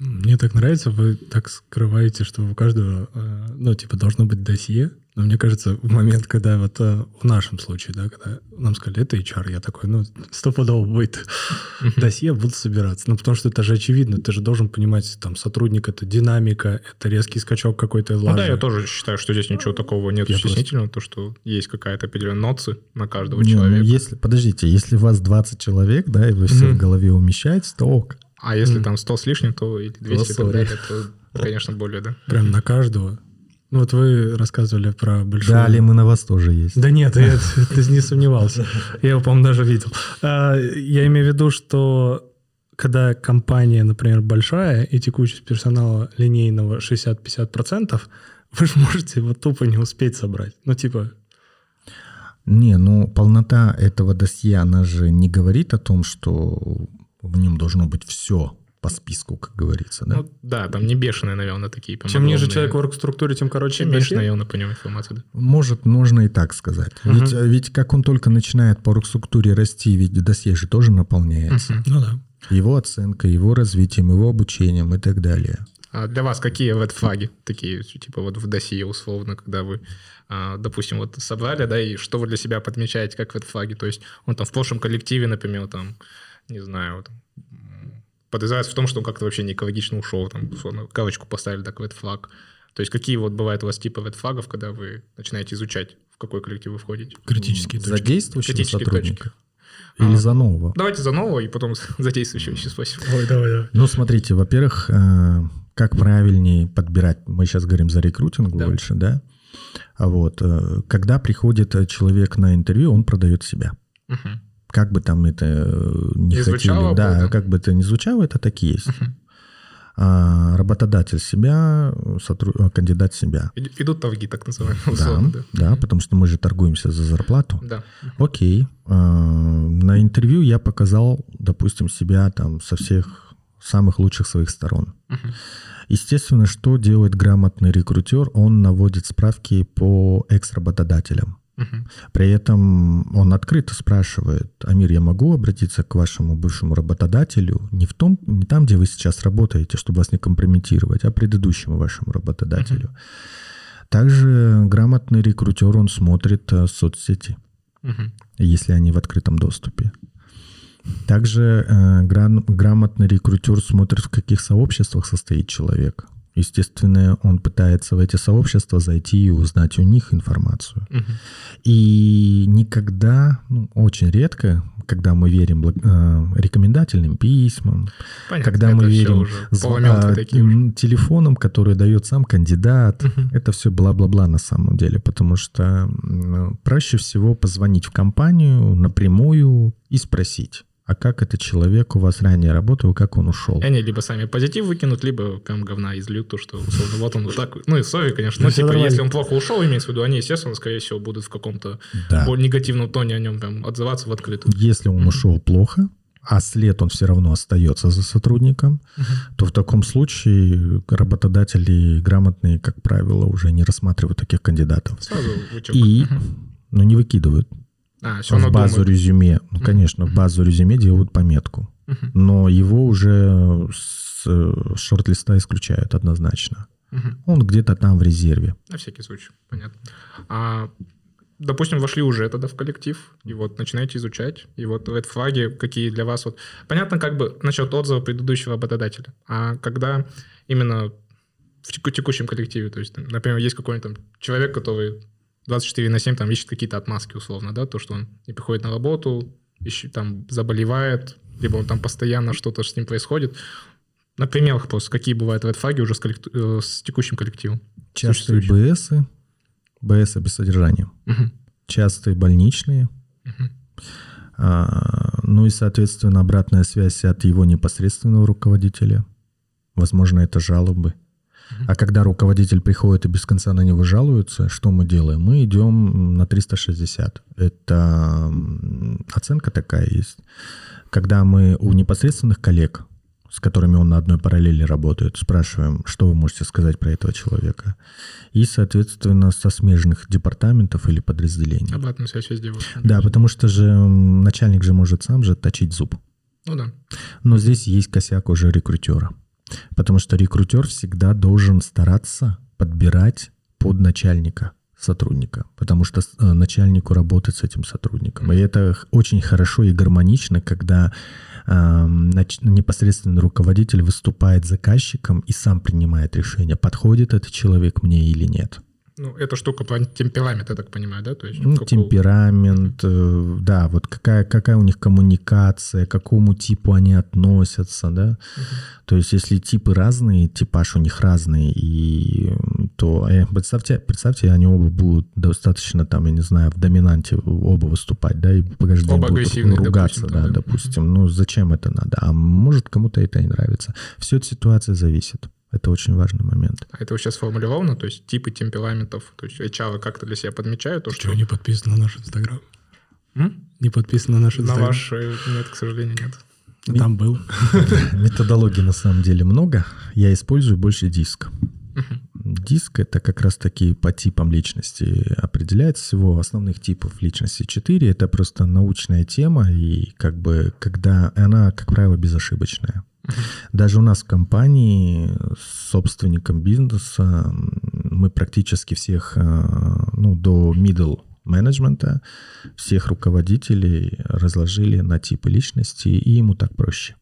Мне так нравится, вы так скрываете, что у каждого, э, ну, типа, должно быть досье. Но мне кажется, в момент, когда вот э, в нашем случае, да, когда нам сказали, это HR, я такой, ну, стопудово будет досье, буду собираться. Ну, потому что это же очевидно, ты же должен понимать, там, сотрудник, это динамика, это резкий скачок какой-то Ну да, я тоже считаю, что здесь ничего такого нет Я стеснительного, то, что есть какая-то определенная ноцы на каждого Не, ну, человека. если, подождите, если у вас 20 человек, да, и вы все в голове умещаете, то ок. А если Мгм. там 100 с лишним, то или 200 и так далее, то, конечно, более, да. прям на каждого. Ну, вот вы рассказывали про большую... Далее мы на вас тоже есть. Да нет, я ты не сомневался. Я его, по-моему, даже видел. А, Я имею в виду, что когда компания, например, большая, и текучесть персонала линейного 60-50%, вы же можете его тупо не успеть собрать. Ну, типа, Не, ну полнота этого досье, она же не говорит о том, что в нем должно быть все по списку, как говорится, да? Ну да, там не бешеные, наверное, такие. прям чем ниже огромные. человек в орг-структуре, тем короче чем меньше, досье. наверное, по нему информации. Да. Может, можно и так сказать. Мгм. Ведь, ведь как он только начинает по структуре расти, ведь досье же тоже наполняется. Мгм. Ну да. Его оценкой, его развитием, его обучением и так далее. А для вас какие вот флаги такие, типа вот в досье условно, когда вы, а, допустим, вот собрали, да, и что вы для себя подмечаете как вот флаги? То есть он там в прошлом коллективе, например, там, не знаю, вот, м, подозревается в том, что он как-то вообще не экологично ушел, там, условно, галочку поставили, так, red флаг. То есть какие вот бывают у вас типы red флагов, когда вы начинаете изучать, в какой коллектив вы входите? Критические За точки. действующего Критические сотрудника? А. Или за нового? Давайте за нового и потом за действующего еще спросим. Ой, давай, давай. Ну, смотрите, во-первых, э, как правильнее подбирать, мы сейчас говорим за рекрутинг Да. больше, да? А вот, э, когда приходит человек на интервью, он продает себя. Мгм. Как бы там это э, не, Не хотели, звучало бы, да, да. как бы это ни звучало, это так и есть. А, работодатель себя, сотру- э, кандидат себя. Иду- Идут торги, так называемые, Да, условно, да. да, потому что мы же торгуемся за зарплату. Да. Окей. А, На интервью я показал, допустим, себя там со всех самых лучших своих сторон. Естественно, что делает грамотный рекрутер? Он наводит справки по экс-работодателям. При этом он открыто спрашивает, Амир, я могу обратиться к вашему бывшему работодателю не в том, не там, где вы сейчас работаете, чтобы вас не компрометировать, а предыдущему вашему работодателю. Также грамотный рекрутер, он смотрит э, соцсети если они в открытом доступе. Также э, грамотный рекрутер смотрит, в каких сообществах состоит человек. Естественно, он пытается в эти сообщества зайти и узнать у них информацию. Мгм. И никогда, ну, очень редко, когда мы верим э, рекомендательным письмам, Понятно, когда мы верим а, уже. м, телефонам, которые дает сам кандидат, Мгм. это все бла-бла-бла на самом деле, потому что м, проще всего позвонить в компанию напрямую и спросить, а как этот человек у вас ранее работал, как он ушел. И они либо сами позитив выкинут, либо прям говна излют, то, что, условно, вот он вот так... Ну, и сори, конечно, Ну, но, всё типа, нормально. если он плохо ушел, имеется в виду, они, естественно, скорее всего, будут в каком-то Да. более негативном тоне о нем прям отзываться в открытую. Если он ушел плохо, а след он все равно остается за сотрудником, то в таком случае работодатели грамотные, как правило, уже не рассматривают таких кандидатов. Сразу вытек. И, Мгм. ну, не выкидывают. А, все в базу резюме, ну, конечно, в базу резюме делают пометку, но его уже с э, шорт-листа исключают однозначно. Он где-то там в резерве. На всякий случай, понятно. А, допустим, вошли уже тогда в коллектив, и вот начинаете изучать, и вот red флаги какие для вас вот... Понятно, как бы насчет отзыва предыдущего работодателя, а когда именно в теку- текущем коллективе, то есть, например, есть какой-нибудь там человек, который 24 на 7 там ищет какие-то отмазки условно, да, то, что он не приходит на работу, ищет, там заболевает, либо он там постоянно что-то с ним происходит. На примерах просто, какие бывают red флаги уже с, коллектив- э, с текущим коллективом? Частые. БСы, БСы без содержания, Мгм. частые больничные, Мгм. а, ну и, соответственно, обратная связь от его непосредственного руководителя. Возможно, это жалобы. А когда руководитель приходит и без конца на него жалуется, что мы делаем? Мы идем на 360. Это оценка такая есть. Когда мы у непосредственных коллег, с которыми он на одной параллели работает, спрашиваем, что вы можете сказать про этого человека. И, соответственно, со смежных департаментов или подразделений. Обратную связь везде. вот. Да, потому что же начальник же может сам же точить зуб. Ну да. Но здесь есть косяк уже рекрутера. Потому что рекрутер всегда должен стараться подбирать под начальника сотрудника, потому что э, начальнику работать с этим сотрудником. И это очень хорошо и гармонично, когда э, непосредственный руководитель выступает заказчиком и сам принимает решение, подходит этот человек мне или нет. Ну, эта штука темперамент, я так понимаю, да? То есть, ну, какого... темперамент, э, да, вот какая, какая у них коммуникация, к какому типу они относятся, да. Угу. То есть, если типы разные, типаж у них разный, и то э, представьте, представьте, они оба будут достаточно там, я не знаю, в доминанте оба выступать, да, и каждый день будут ругаться, допустим, да, да, допустим. Ну, зачем это надо? А может, кому-то это и нравится. Все от ситуации зависит. Это очень важный момент. А это сейчас сформулировано, то есть типы темпераментов, то есть HR как-то для себя подмечают то, что... Чего не подписан на наш Инстаграм? Не подписан на наш Инстаграм? На ваш нет, к сожалению, нет. Там был. Методологии на самом деле много. Я использую больше диск. Диск — это как раз-таки по типам личности определяется всего основных типов личности 4. Это просто научная тема, и как бы когда она, как правило, безошибочная. Даже у нас в компании с собственником бизнеса мы практически всех, э, ну, до middle менеджмента, всех руководителей разложили на типы личности, и ему так проще.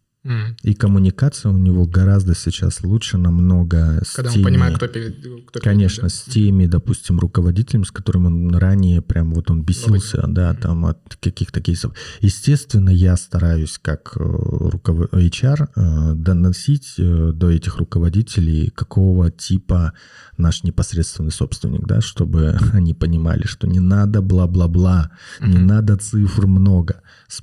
И коммуникация у него гораздо сейчас лучше намного. Когда теми, он понимает, кто перед... Кто конечно, перед, с теми, допустим, руководителями, с которыми он ранее прям вот он бесился, Много. да, там от каких-то кейсов. Естественно, я стараюсь как э, руков... HR э, доносить э, до этих руководителей, какого типа наш непосредственный собственник, да, чтобы они понимали, что не надо бла-бла-бла, mm-hmm. не надо цифр много.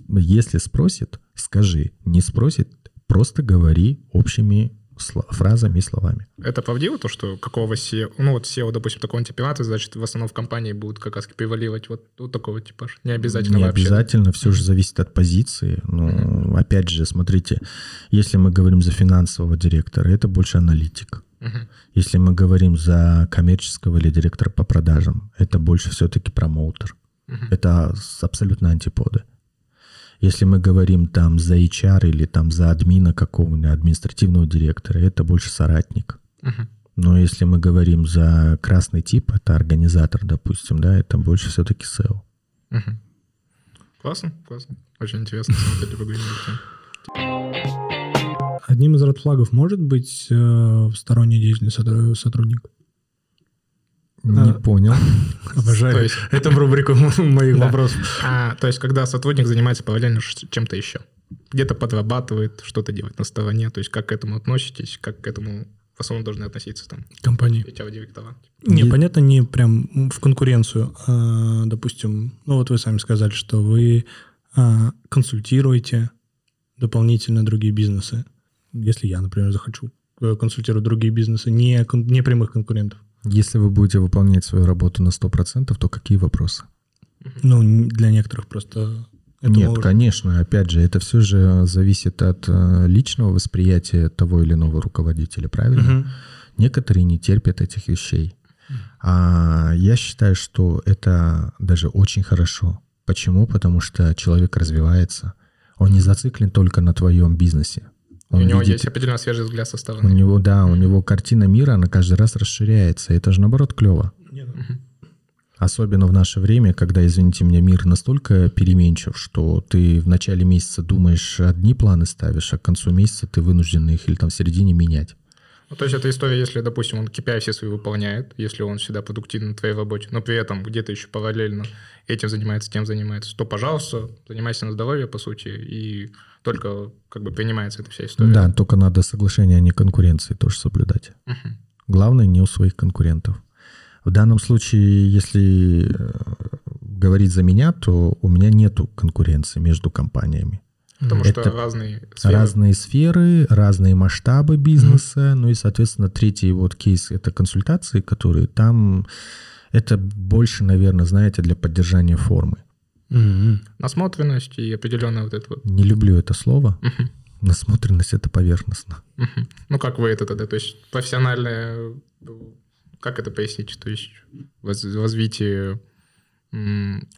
Если спросит, скажи. Не спросит, просто говори общими фразами и словами. Это правдиво, то, что какого SEO, ну вот SEO, допустим, такого темперамента, значит, в основном в компании будут как раз преваливать вот, вот такого типажа? Не обязательно Не вообще. обязательно, все же зависит от позиции. Ну, mm-hmm. опять же, смотрите, если мы говорим за финансового директора, это больше аналитик. Uh-huh. Если мы говорим за коммерческого или директора по продажам, это больше все-таки промоутер. Uh-huh. Это абсолютно антиподы. Если мы говорим там за HR или там за админа какого-нибудь, административного директора, это больше соратник. Uh-huh. Но если мы говорим за красный тип, это организатор, допустим, да, это больше все-таки SEO. Uh-huh. Классно, классно. Очень интересно смотреть Одним из редфлагов может быть э, сторонний деятельный сотрудник? Не а, понял. Обожаю. есть, это в рубрику моих да. вопросов. А, то есть, когда сотрудник занимается параллельно чем-то еще. Где-то подрабатывает, что-то делает на стороне. То есть, как к этому относитесь, как к этому в основном должны относиться там компании. директора. Не, и... понятно, не прям в конкуренцию. А, допустим, ну вот вы сами сказали, что вы а, консультируете дополнительно другие бизнесы. Если я, например, захочу э, консультировать другие бизнесы, не, не прямых конкурентов. Если вы будете выполнять свою работу на 100%, то какие вопросы? Ну, для некоторых просто... Нет, может... конечно, опять же, это все же зависит от э, личного восприятия того или иного руководителя, правильно? Угу. Некоторые не терпят этих вещей. А я считаю, что это даже очень хорошо. Почему? Потому что человек развивается. Он не зациклен только на твоем бизнесе. Он у него видит, есть определенно свежий взгляд со стороны. У него, да, у него картина мира, она каждый раз расширяется. Это же, наоборот, клево. Нет. Особенно в наше время, когда, извините меня, мир настолько переменчив, что ты в начале месяца думаешь, одни планы ставишь, а к концу месяца ты вынужден их или там в середине менять. Ну, то есть это история, если, допустим, он KPI все свои выполняет, если он всегда продуктивен на твоей работе, но при этом где-то еще параллельно этим занимается, тем занимается, то, пожалуйста, занимайся на здоровье, по сути, и только как бы принимается эта вся история. Да, только надо соглашение, а не конкуренции тоже соблюдать. Угу. Главное, не у своих конкурентов. В данном случае, если э, говорить за меня, то у меня нету конкуренции между компаниями. Потому это что разные сферы. Разные сферы, разные масштабы бизнеса. Mm-hmm. Ну и, соответственно, третий вот кейс — это консультации, которые там... Это больше, наверное, знаете, для поддержания формы. Mm-hmm. Насмотренность и определенная вот это вот... Не люблю это слово. Mm-hmm. Насмотренность — это поверхностно. Mm-hmm. Ну как вы это тогда? То есть профессиональное... Как это пояснить? То есть развитие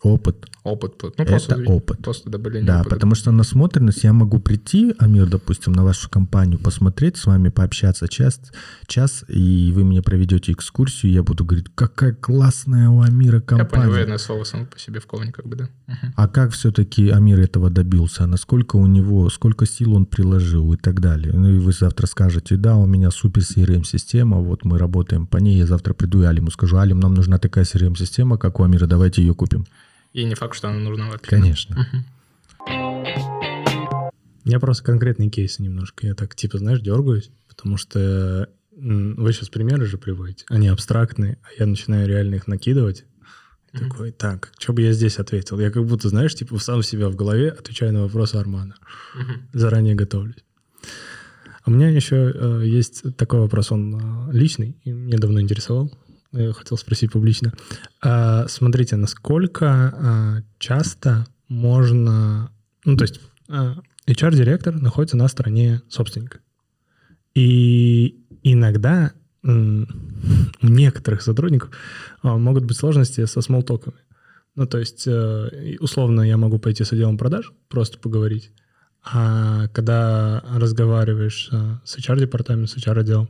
Опыт. опыт. Ну, Это просто, опыт. Просто добавление Да, опыта. потому что насмотренность, я могу прийти, Амир, допустим, на вашу компанию, посмотреть, с вами пообщаться час, час и вы мне проведете экскурсию, я буду говорить, какая классная у Амира Я компания. уверенное слово само по себе в колонии как бы, да. Мгм. А как все-таки Амир этого добился? Насколько у него, сколько сил он приложил и так далее? Ну и вы завтра скажете, да, у меня супер CRM-система, вот мы работаем по ней, я завтра приду и Алиму скажу, Алим, нам нужна такая CRM-система, как у Амира, давайте ее купим. И не факт, что она нужна вообще. Конечно. Мгм. У меня просто конкретные кейсы немножко. Я так, типа, знаешь, дергаюсь, потому что вы сейчас примеры же приводите. Они абстрактные, а я начинаю реально их накидывать. И Мгм. Такой, так, что бы я здесь ответил? Я как будто, знаешь, типа, сам себя в голове отвечаю на вопросы Армана. Мгм. Заранее готовлюсь. А у меня еще э, есть такой вопрос, он э, личный, и меня давно интересовал. Хотел спросить публично. А, смотрите, насколько а, часто можно... Ну, то есть а, HR-директор находится на стороне собственника. И иногда у некоторых сотрудников а, могут быть сложности со смолтоками. Ну, то есть, э, условно, я могу пойти с отделом продаж, просто поговорить. А когда разговариваешь с HR-департаментом, с HR-отделом,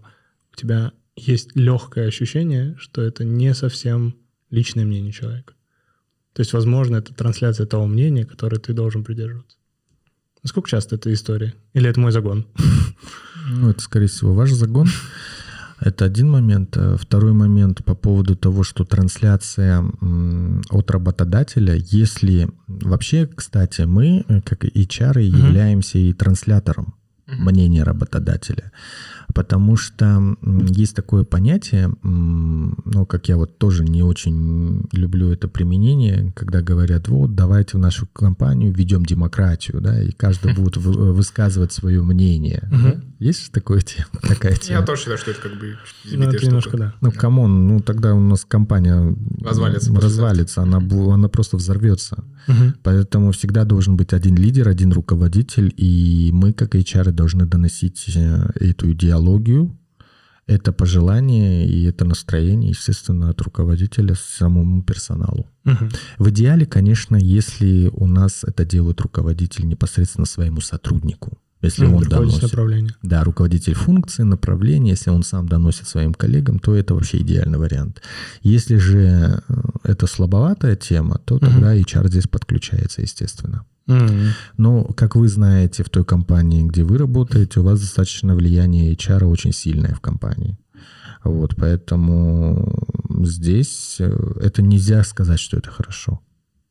у тебя есть легкое ощущение, что это не совсем личное мнение человека. То есть, возможно, это трансляция того мнения, которое ты должен придерживаться. Насколько часто эта история? Или это мой загон? Ну, это, скорее всего, ваш загон. Это один момент. Второй момент по поводу того, что трансляция от работодателя, если... Вообще, кстати, мы, как HR, являемся и транслятором мнения работодателя. Потому что есть такое понятие, ну, как я вот тоже не очень люблю это применение, когда говорят, вот, давайте в нашу компанию введем демократию, да, и каждый будет вы- высказывать свое мнение. Есть такое тема, такая Я тема? тоже считаю, что это как бы Ну, это немножко, да. Ну, come on, ну тогда у нас компания Развалится развалится она, она просто взорвется. Мгм. Поэтому всегда должен быть один лидер, один руководитель, и мы, как HR, должны доносить э, эту идеологию, это пожелание и это настроение, естественно, от руководителя самому персоналу. Мгм. В идеале, конечно, если у нас это делает руководитель непосредственно своему сотруднику, если Ну, он руководитель доносит. направления. Да, руководитель функции, направления, если он сам доносит своим коллегам, то это вообще идеальный вариант. Если же э, это слабоватая тема, то тогда HR здесь подключается, естественно. Мгм. Но, как вы знаете, в той компании, где вы работаете, у вас достаточно влияние HR очень сильное в компании. Вот, поэтому здесь э, это нельзя сказать, что это хорошо.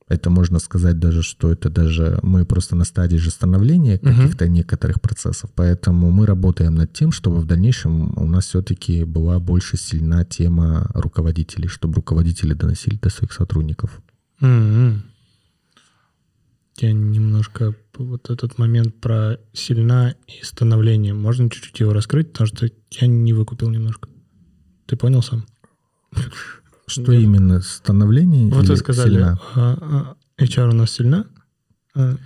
Это можно сказать даже, что это даже мы просто на стадии же становления каких-то некоторых процессов, поэтому мы работаем над тем, чтобы в дальнейшем у нас все-таки была больше сильна тема руководителей, чтобы руководители доносили до своих сотрудников. Мгм. Я немножко вот этот момент про сильна и становление. Можно чуть-чуть его раскрыть, потому что я не выкупил немножко. Ты понял сам? Что Нет. именно становление? Вот или вы сказали, сильна? а, а, HR у нас сильна, а,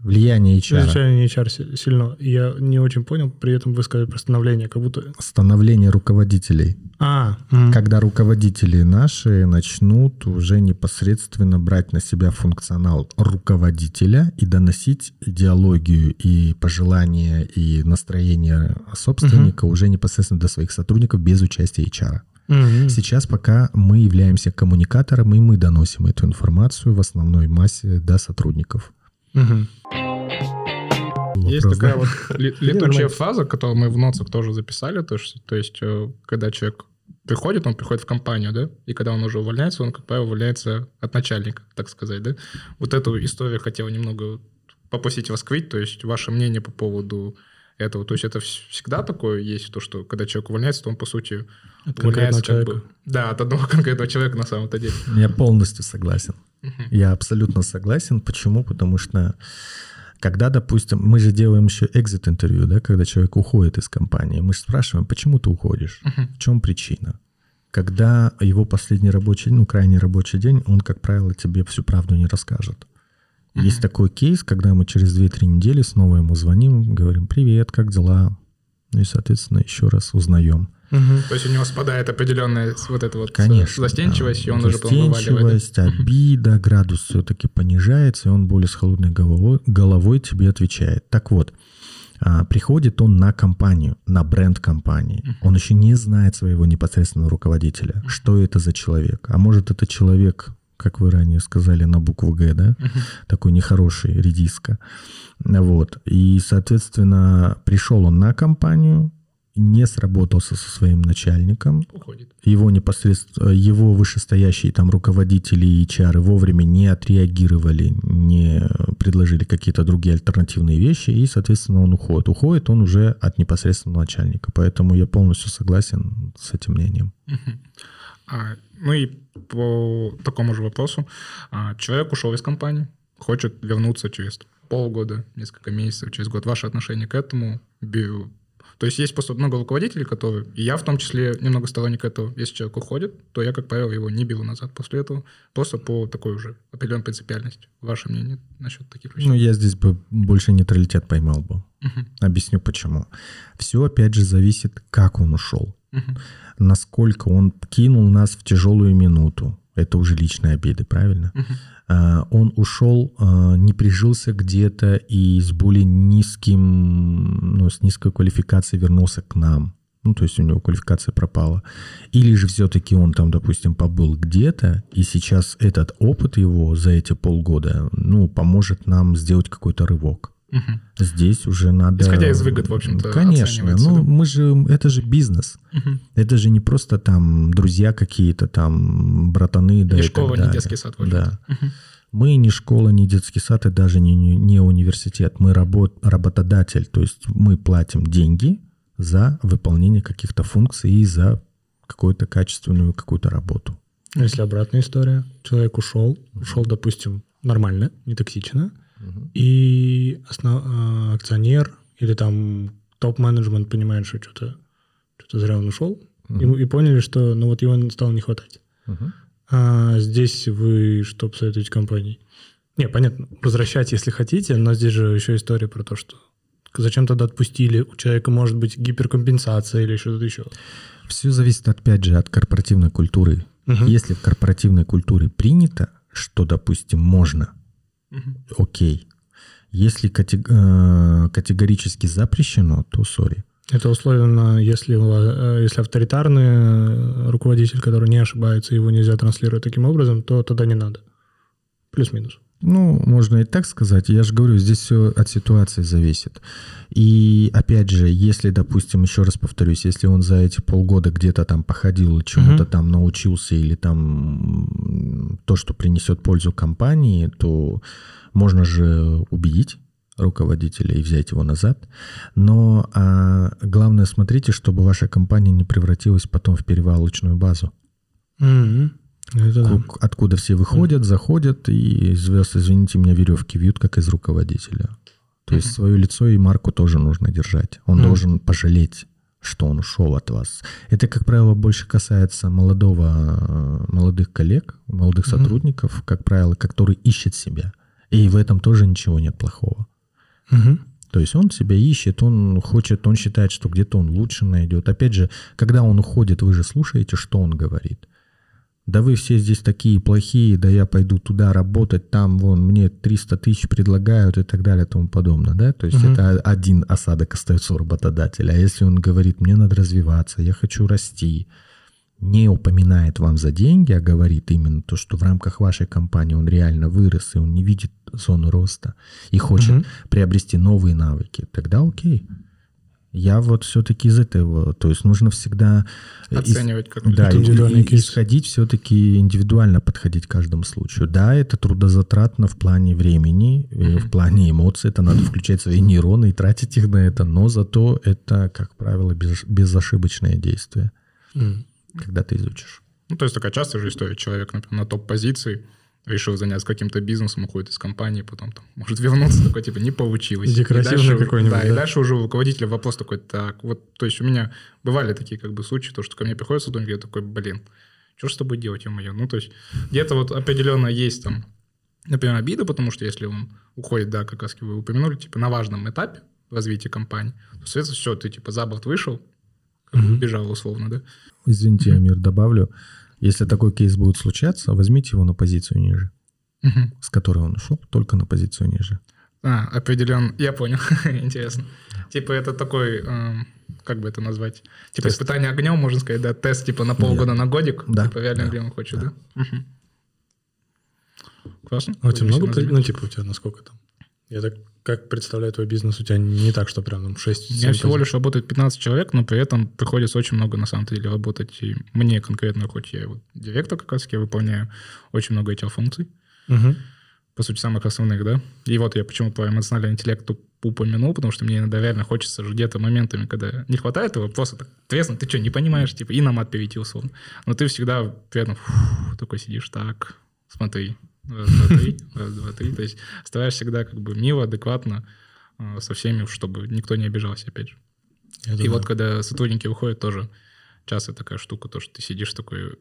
Влияние HR. изначально HR си- сильно. Я не очень понял, при этом вы сказали про становление, как будто... становление руководителей. А, Когда руководители наши начнут уже непосредственно брать на себя функционал руководителя и доносить идеологию и пожелания и настроение собственника уже непосредственно до своих сотрудников без участия HR. Мгм. Сейчас пока мы являемся коммуникатором, и мы доносим эту информацию в основной массе до сотрудников. Есть Вопрос, такая да? вот летучая фраза, которую мы в ноцах тоже записали, то, что- то есть, э, когда человек приходит, он приходит в компанию, да, и когда он уже увольняется, он, как правило, увольняется от начальника, так сказать, да. Вот эту историю хотел немного попросить раскрыть, то есть ваше мнение по поводу этого. То есть это вс- всегда такое есть, то, что когда человек увольняется, то он, по сути, От конкретного как человека. бы... Да, от одного конкретного человека на самом-то деле. Я полностью согласен. Мгм. Я абсолютно согласен. Почему? Потому что когда, допустим, мы же делаем еще экзит-интервью, да, когда человек уходит из компании, мы же спрашиваем, почему ты уходишь? Мгм. В чем причина? Когда его последний рабочий, ну, крайний рабочий день, он, как правило, тебе всю правду не расскажет. Есть Мгм. такой кейс, когда мы через 2-3 недели снова ему звоним, говорим, привет, как дела? Ну и, соответственно, еще раз узнаем. То есть у него спадает определенная вот эта вот Конечно. застенчивость, да. и он уже потом. Застенчивость, обида, градус все-таки понижается, и он более с холодной головой, головой тебе отвечает. Так вот, а, приходит он на компанию, на бренд компании. Он еще не знает своего непосредственного руководителя, что это за человек. А может, это человек, как вы ранее сказали, на букву Г, да? Такой нехороший, редиска. Вот. И, соответственно, пришел он на компанию, не сработался со своим начальником, Уходит. его непосредственно, его вышестоящие там руководители и HR вовремя не отреагировали, не предложили какие-то другие альтернативные вещи, и, соответственно, он уходит. Уходит он уже от непосредственного начальника. Поэтому я полностью согласен с этим мнением. А, ну и по такому же вопросу. А, человек ушел из компании, хочет вернуться через полгода, несколько месяцев, через год. Ваше отношение к этому? То есть есть просто много руководителей, которые, и я в том числе немного сторонник этого. Если человек уходит, то я, как правило, его не беру назад после этого, просто по такой уже определенной принципиальности. Ваше мнение насчет таких вещей? Ну, я здесь бы больше нейтралитет поймал бы. Объясню почему. Все, опять же, зависит, как он ушел. Насколько он кинул нас в тяжелую минуту. Это уже личные обиды, правильно? А, Он ушел, а, не прижился где-то и с более низким, ну, с низкой квалификацией вернулся к нам. Ну, то есть у него квалификация пропала. Или же все-таки он там, допустим, побыл где-то, и сейчас этот опыт его за эти полгода, ну, поможет нам сделать какой-то рывок. Мгм. Здесь уже надо... Исходя из выгод, в общем-то, Конечно. Ну, да? мы же... Это же бизнес. Мгм. Это же не просто там друзья какие-то, там братаны, да Не и школа, так не далее. детский сад, в. Да. Мы не школа, не детский сад и даже не, не, не университет. Мы работ, работодатель. То есть мы платим деньги за выполнение каких-то функций и за какую-то качественную какую-то работу. Ну, Если обратная история, человек ушел, ушел, допустим, нормально, не токсично, и основ- а, акционер или там топ-менеджмент понимает, что что-то что зря он ушел, и, и поняли, что ну вот его стало не хватать. А здесь вы что посоветуете компании? Не, понятно, возвращать, если хотите, но здесь же еще история про то, что зачем тогда отпустили, у человека может быть гиперкомпенсация или что-то еще. Все зависит, опять же, от корпоративной культуры. Мгм. Если в корпоративной культуре принято, что, допустим, можно, окей. Если э, категорически запрещено, то сори. Это условно, если, э, если авторитарный э, руководитель, который не ошибается, его нельзя транслировать таким образом, то тогда не надо. Плюс-минус. Ну, можно и так сказать. Я же говорю, здесь все от ситуации зависит. И опять же, если, допустим, еще раз повторюсь, если он за эти полгода где-то там походил, чему-то Мгм. там научился или там то, что принесет пользу компании, то можно же убедить руководителя и взять его назад. Но а, главное, смотрите, чтобы ваша компания не превратилась потом в перевалочную базу. Мгм. Да. Ку- Откуда все выходят, заходят и звезд, извините меня, веревки вьют, как из руководителя. То есть свое лицо и марку тоже нужно держать. Он Мгм. должен пожалеть, что он ушел от вас. Это, как правило, больше касается молодого, молодых коллег, молодых Мгм. сотрудников, как правило, который ищет себя. И в этом тоже ничего нет плохого. Мгм. То есть он себя ищет, он хочет, он считает, что где-то он лучше найдет. Опять же, когда он уходит, вы же слушаете, что он говорит. Да вы все здесь такие плохие, да я пойду туда работать, там вон мне 300 тысяч предлагают и так далее и тому подобное, да? То есть Мгм. это один осадок остается у работодателя. А если он говорит, мне надо развиваться, я хочу расти, не упоминает вам за деньги, а говорит именно то, что в рамках вашей компании он реально вырос, и он не видит зону роста, и хочет Мгм. приобрести новые навыки, тогда окей. Я вот все-таки из этого, то есть нужно всегда э, Оценивать как да, индивидуальный и- кейс. исходить все-таки индивидуально подходить к каждому случаю. Да, это трудозатратно в плане времени, э, в плане эмоций, это надо включать свои нейроны и тратить их на это, но зато это, как правило, без- безошибочное действие, М. когда ты изучишь. Ну, то есть такая частая же история. Человек, например, на топ-позиции решил заняться каким-то бизнесом, уходит из компании, потом там может вернуться, такой, типа, не получилось. И Декоративный какой-нибудь, Да, и да? дальше уже у руководителя вопрос такой, так, вот, то есть у меня бывали такие как бы случаи, то, что ко мне приходит сотрудник, я такой, блин, что же с тобой делать, ё-моё? Ну, то есть где-то вот определенно есть там, например, обида, потому что если он уходит, да, как раз вы упомянули, типа, на важном этапе развития компании, то, соответственно, все, ты, типа, за борт вышел, убежал условно, да? Извините, Амир, добавлю. Если такой кейс будет случаться, возьмите его на позицию ниже, Мгм. с которой он ушел, только на позицию ниже. А, определен. Я понял. Интересно. Типа это такой, эм, как бы это назвать? Типа Тест. испытание огнем, можно сказать, да? Тест типа на полгода, на годик? Да, Типа реально да, где он хочет, да? Мгм. Классно. А у тебя много, ну, типа, у тебя насколько там? Я так, как представляю твой бизнес, у тебя не так, что прям там 6 У меня всего лишь работает 15 человек, но при этом приходится очень много на самом деле работать. И мне конкретно, хоть я вот директор как раз, я выполняю очень много этих функций, по сути, самых основных, да. И вот я почему про эмоциональный интеллект уп- упомянул, потому что мне иногда реально хочется же где-то моментами, когда не хватает его, просто так, тресно, ты что, не понимаешь, типа, и на мат перейти условно. Но ты всегда при этом фу, такой сидишь, так, смотри, раз, два, три, раз, два, три. То есть стараешься всегда как бы мило, адекватно э, со всеми, чтобы никто не обижался, опять же. И вот когда сотрудники уходят, тоже часто такая штука, то, что ты сидишь такой...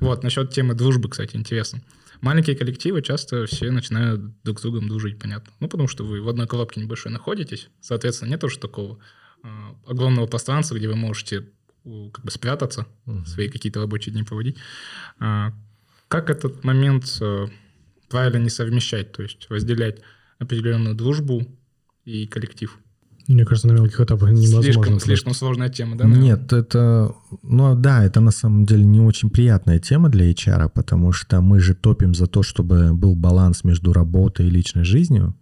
Вот, насчет темы дружбы, кстати, интересно. Маленькие коллективы часто все начинают друг с другом дружить, понятно. Ну, потому что вы в одной коробке небольшой находитесь, соответственно, нет уже такого э, огромного пространства, где вы можете как бы спрятаться, свои какие-то рабочие дни проводить. А, как этот момент э, правильно не совмещать, то есть разделять определенную дружбу и коллектив? Мне кажется, на мелких этапах невозможно. слишком, слишком сложная тема, да? наверное? Нет, это, ну да, это на самом деле не очень приятная тема для HR, потому что мы же топим за то, чтобы был баланс между работой и личной жизнью.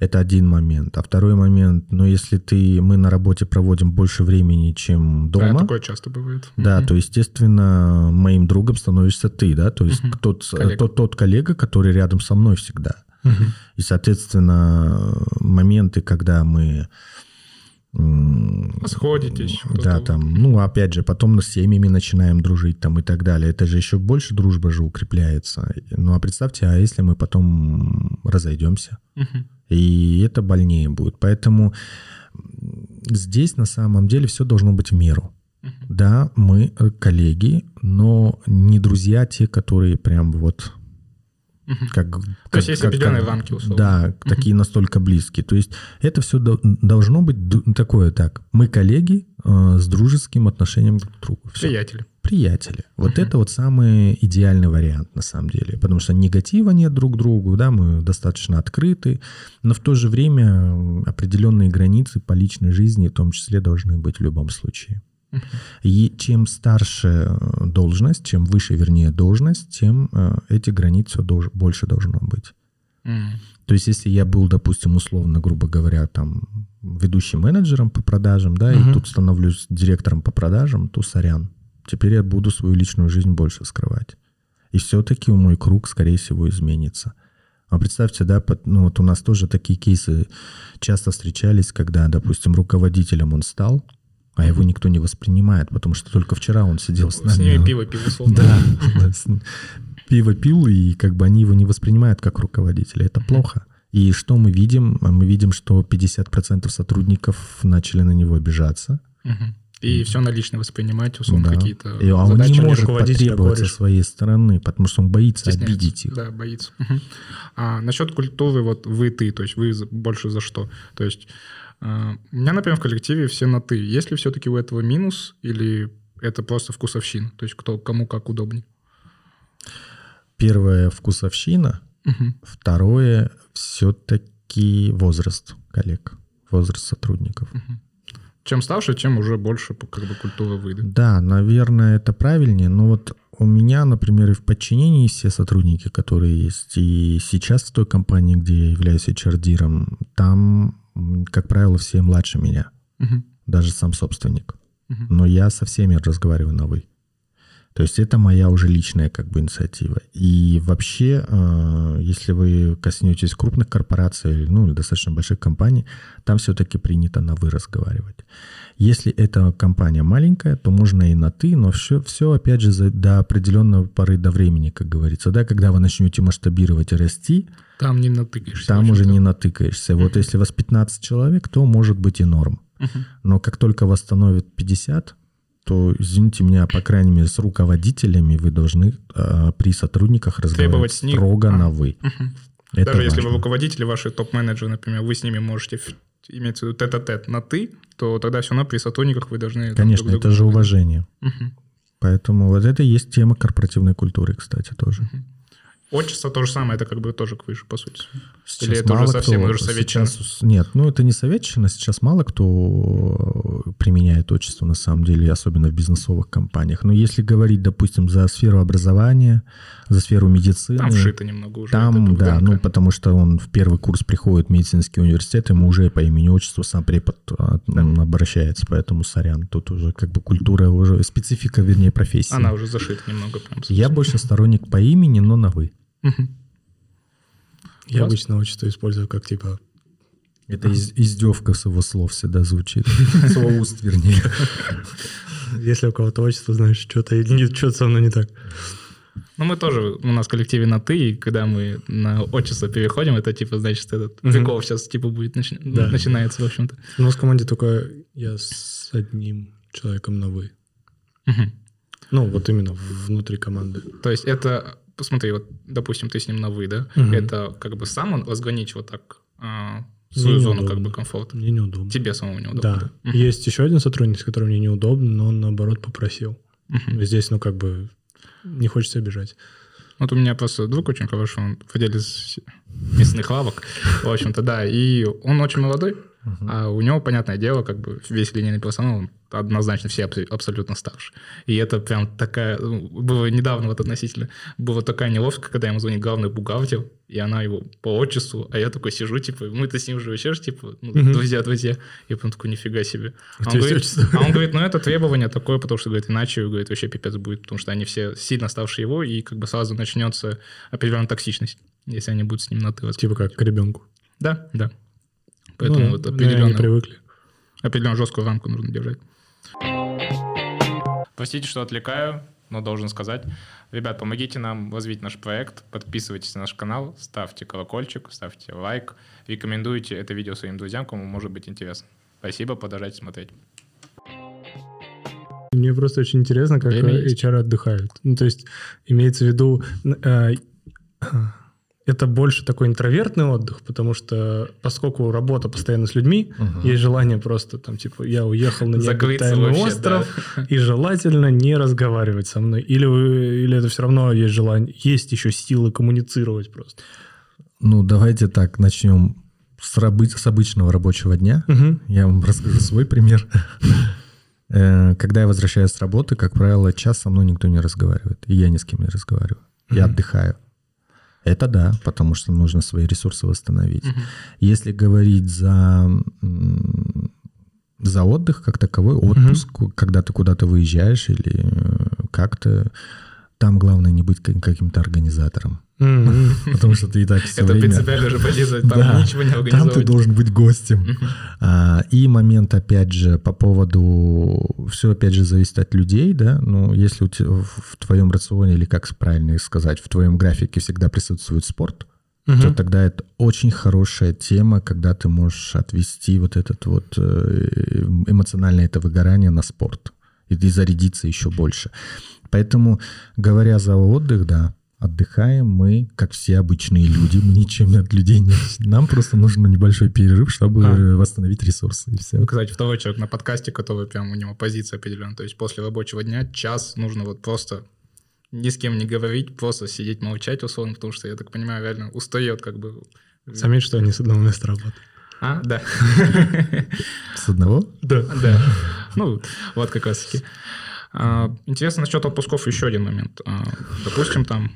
Это один момент. А второй момент, ну если ты, мы на работе проводим больше времени, чем Да, дома, такое часто бывает. да, Мгм. то, естественно, моим другом становишься ты, да, то есть Мгм. тот, Коллега. тот, тот коллега, который рядом со мной всегда. Мгм. И, соответственно, моменты, когда мы... Сходитесь. Да, вот. там, ну, опять же, потом с семьями начинаем дружить там и так далее. Это же еще больше дружба же укрепляется. Ну, а представьте, а если мы потом разойдемся? И это больнее будет. Поэтому здесь на самом деле все должно быть в меру. Да, мы э, коллеги, но не друзья те, которые прям вот Как... То есть есть определенные рамки, условно. Да, такие настолько близкие. То есть это все должно быть такое так. Мы коллеги э, с дружеским отношением друг к другу. Всё. Приятели. Приятели. Вот Мгм. это вот самый идеальный вариант на самом деле. Потому что негатива нет друг к другу, да, мы достаточно открыты, но в то же время м, определенные границы по личной жизни в том числе должны быть в любом случае. И чем старше э, должность, чем выше, вернее, должность, тем э, эти границы больше должно быть. То есть, если я был, допустим, условно, грубо говоря, там, ведущим менеджером по продажам, да, и тут становлюсь директором по продажам, то сорян. Теперь я буду свою личную жизнь больше скрывать. И все-таки мой круг, скорее всего, изменится. А представьте, да, под- ну вот у нас тоже такие кейсы часто встречались, когда, допустим, руководителем он стал, а его никто не воспринимает, потому что только вчера он сидел с нами. С ними а- пиво пил, условно. Да, пиво пил, и как бы они его не воспринимают как руководителя. Это плохо. И что мы видим? А Мы видим, что 50% сотрудников начали на него обижаться. И все налично воспринимать, условно, Да. какие-то И он задачи. не может потребовать со своей стороны, потому что он боится Стесняется. обидеть их. Да, боится. А насчет культуры, вот вы ты, то есть вы больше за что? То есть а, у меня, например, в коллективе все на ты. Есть ли все-таки у этого минус или это просто вкусовщина? То есть кто кому как удобнее? Первое — вкусовщина. Мгм. Второе — все-таки возраст коллег, возраст сотрудников. Чем старше, тем уже больше как бы культура выйдет. Да, наверное, это правильнее. Но вот у меня, например, и в подчинении все сотрудники, которые есть, и сейчас в той компании, где я являюсь HR-диром, там, как правило, все младше меня, Мгм. даже сам собственник. Мгм. Но я со всеми разговариваю на «вы». То есть это моя уже личная как бы инициатива. И вообще, э, если вы коснетесь крупных корпораций, ну, или достаточно больших компаний, там все-таки принято на «вы» разговаривать. Если эта компания маленькая, то можно и на «ты», но все, все опять же, за- до определенного поры до времени, как говорится. Да, когда вы начнете масштабировать и расти, Там не натыкаешься. там уже не натыкаешься. Вот если вас 15 человек, то может быть и норм. Но как только вас становится 50, то, извините меня, по крайней мере, с руководителями вы должны э, при сотрудниках разговаривать строго А. на «вы». Мгм. Это Даже если вы важно. руководители, ваши топ-менеджеры, например, вы с ними можете имеется в виду тет-а-тет на «ты», то тогда все равно при сотрудниках вы должны... Конечно, друг это же уважение. Поэтому вот это и есть тема корпоративной культуры, кстати, тоже. Отчество то же самое, это как бы тоже к выше, по сути. Сейчас Или это уже совсем уже советчина? сейчас- Нет, ну это не советчина, сейчас мало кто применяет отчество на самом деле, особенно в бизнесовых компаниях. Но если говорить, допустим, за сферу образования, за сферу медицины... Там вшито немного уже. Там, да, ну потому что он в первый курс приходит в медицинский университет, ему уже по имени отчеству сам препод а, м, обращается, поэтому сорян, тут уже как бы культура уже, специфика, вернее, профессии. Она уже зашита немного прям. Я больше сторонник по имени, но на «вы». Мгм. Я обычно отчество использую как типа Это из- издевка с его слов всегда звучит. С его уст, вернее. Если у кого-то отчество, знаешь, что-то что-то со мной не так. Ну, мы тоже, у нас в коллективе на «ты», и когда мы на отчество переходим, это типа, значит, этот прикол сейчас типа будет, начи- Да. начинается, в общем-то. У нас в команде только я с одним человеком на «вы». Мгм. Ну, вот именно внутри команды. То есть это, посмотри, вот, допустим, ты с ним на «вы», да? Мгм. Это как бы сам он разграничил так а, свою Мне зону как неудобно. бы комфорта. Мне неудобно. Тебе самому неудобно. Да. Мгм. Есть еще один сотрудник, с которым мне неудобно, но он, наоборот, попросил. Мгм. Здесь, ну, как бы, не хочется обижать. Вот у меня просто друг очень хороший, он владелец мясных лавок, в общем-то, да, и он очень молодой, а у него, понятное дело, как бы весь линейный персонал, он однозначно все абс- абсолютно старше. И это прям такая, ну, было недавно вот относительно, была такая неловко, когда ему звонит главный бухгалтер, и она его по отчеству, а я такой сижу, типа, мы-то с ним уже вообще ж, типа, ну, Мгм. друзья, друзья. Я прям такой, нифига себе. А он, говорит, а он говорит, ну это требование такое, потому что, говорит, иначе, говорит, вообще пипец будет, потому что они все сильно ставшие его, и как бы сразу начнется определенная токсичность, если они будут с ним на ты Типа как к ребенку. Да, да. Поэтому Ну, вот определенно, привыкли. определенно жесткую рамку нужно держать. Простите, что отвлекаю, но должен сказать. Ребят, помогите нам развить наш проект, подписывайтесь на наш канал, ставьте колокольчик, ставьте лайк, рекомендуйте это видео своим друзьям, кому может быть интересно. Спасибо, продолжайте смотреть. Мне просто очень интересно, как Время э, есть. HR отдыхают. Ну, то есть имеется в виду, э, это больше такой интровертный отдых, потому что поскольку работа постоянно с людьми, Мгм. есть желание просто там, типа, я уехал на необитаемый вообще, остров, и желательно не разговаривать со мной. Или, вы- или это все равно есть желание, есть еще силы коммуницировать просто. Ну, давайте так, начнем с, рабы- с обычного рабочего дня. Мгм. Я вам расскажу свой пример. Э, Когда я возвращаюсь с работы, как правило, час со мной никто не разговаривает. И я ни с кем не разговариваю. Я отдыхаю. Это да, потому что нужно свои ресурсы восстановить. Если говорить за, за отдых как таковой, отпуск, когда ты куда-то выезжаешь или э, как-то, там главное не быть ка- каким-то организатором. Потому что ты и так все Это время... принципиально же позиция, там Да, ничего не Там ты должен быть гостем. А, и момент, опять же, по поводу... Все, опять же, зависит от людей, да? Ну, если у в, твоем рационе, или как правильно сказать, в твоем графике всегда присутствует спорт, то тогда это очень хорошая тема, когда ты можешь отвести вот этот вот э, эмоциональное это выгорание на спорт и, и зарядиться еще больше. Поэтому, говоря за отдых, да, отдыхаем мы, как все обычные люди, мы ничем от людей не... Нам просто нужен небольшой перерыв, чтобы А. восстановить ресурсы, и все. Кстати, второй человек на подкасте, который прям у него позиция определенная. То есть после рабочего дня час нужно вот просто ни с кем не говорить, просто сидеть молчать условно, потому что, я так понимаю, реально устает как бы... Заметь, что они с одного места работают. А, да. С одного? Да. Да. Ну, вот как раз таки. А, Интересно насчет отпусков еще один момент. А, Допустим, там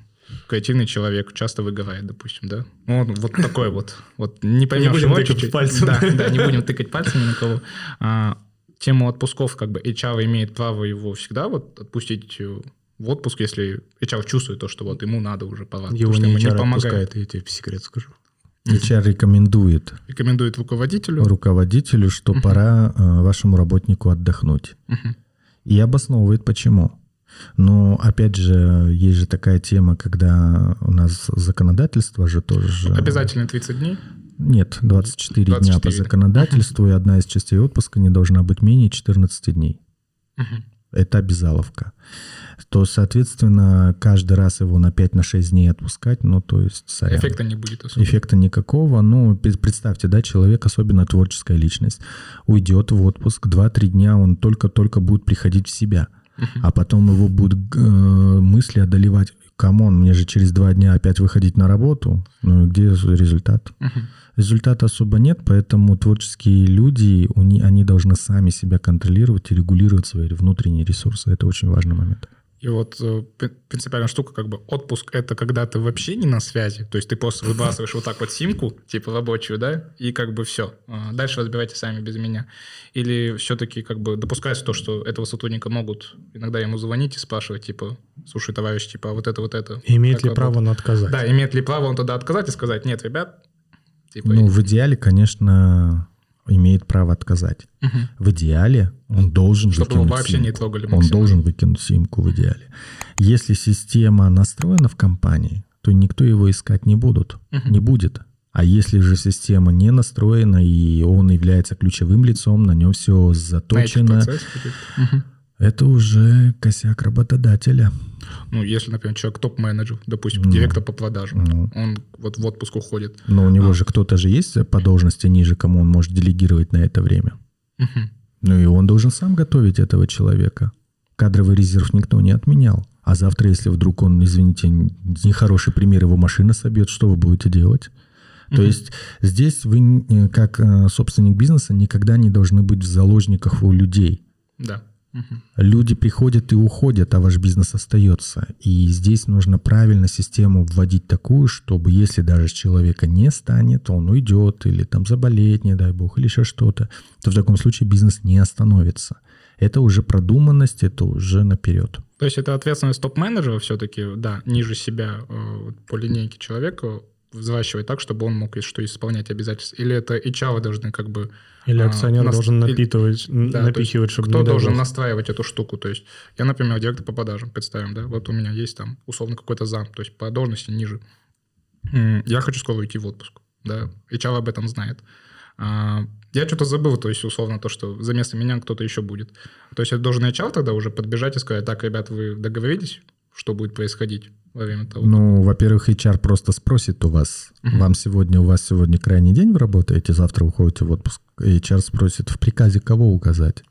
креативный человек часто выговаривает, допустим, да? Ну, вот, вот такой вот. Вот не поймешь будем его тыкать чуть-чуть. пальцем. Да, да, не будем тыкать пальцем ни на кого. А, Тему отпусков, как бы HR имеет право его всегда вот отпустить э, в отпуск, если HR чувствует то, что вот ему надо уже пора. Его не ему HR помогает. отпускает, я тебе секрет скажу. HR рекомендует Рекомендует руководителю. руководителю, что пора э, вашему работнику отдохнуть. И обосновывает почему. Но, опять же, есть же такая тема, когда у нас законодательство же тоже... Обязательно 30 дней. Нет, 24, дня 24, по да. законодательству, и одна из частей отпуска не должна быть менее 14 дней. Мгм. Это обязаловка. то, соответственно, каждый раз его на 5-6 дней отпускать, ну, то есть, сорян. Эффекта не будет особо. Эффекта никакого. Ну, представьте, да, человек, особенно творческая личность, уйдет в отпуск, 2-3 дня он только-только будет приходить в себя, а потом его будут э, мысли одолевать. Come on, мне же через два дня опять выходить на работу. Ну, и где результат? Результата особо нет, поэтому творческие люди, они должны сами себя контролировать и регулировать свои внутренние ресурсы. Это очень важный момент. И вот э, пи- принципиальная штука, как бы отпуск это когда ты вообще не на связи, то есть ты просто выбрасываешь вот так вот симку, типа рабочую, да, и как бы все. Дальше разбирайте сами без меня. Или все-таки как бы допускается то, что этого сотрудника могут иногда ему звонить и спрашивать, типа, слушай, товарищ, типа, а вот это, вот это. Имеет ли право работает?» он отказать? Да, имеет ли право он тогда отказать и сказать, нет, ребят, типа... Ну, в идеале, конечно, имеет право отказать. мгм. В идеале он должен Чтобы выкинуть вообще не симку. трогали Он должен выкинуть симку в идеале. Если система настроена в компании, то никто его искать не будут, Мгм. не будет. А если же система не настроена и он является ключевым лицом, на нем все На заточено. Мгм. Это уже косяк работодателя. Ну, если, например, человек топ-менеджер, допустим, Ну. директор по продажам, Ну. он вот в отпуск уходит. Но у него А. же кто-то же есть по должности ниже, кому он может делегировать на это время. Мгм. Ну и он должен сам готовить этого человека. Кадровый резерв никто не отменял. А завтра, если вдруг он, извините, нехороший пример, его машина собьет, что вы будете делать? То Мгм. есть здесь вы, э, как э, собственник бизнеса, никогда не должны быть в заложниках у людей. Да. Люди приходят и уходят, а ваш бизнес остается. И здесь нужно правильно систему вводить такую, чтобы если даже человека не станет, он уйдет или там заболеет, не дай бог, или еще что-то, то в таком случае бизнес не остановится. Это уже продуманность, это уже наперед. То есть это ответственность топ-менеджера все-таки, да, ниже себя э, по линейке человека взращивать так, чтобы он мог что исполнять обязательства. Или это HR должны как бы... Или а, акционер нас- должен или- напитывать, Да, напихивать, чтобы Кто должен бог. настраивать эту штуку? То есть я, например, директор по продажам, представим, да, вот у меня есть там условно какой-то зам, то есть по должности ниже. Я хочу скоро уйти в отпуск, да, HR об этом знает. А, Я что-то забыл, то есть условно то, что за место меня кто-то еще будет. То есть я должен HR тогда уже подбежать и сказать, так, ребят, вы договорились, что будет происходить во время того? Ну, во-первых, HR просто спросит у вас, Мгм. вам сегодня, у вас сегодня крайний день вы работаете, завтра уходите в отпуск. HR спросит, в приказе кого указать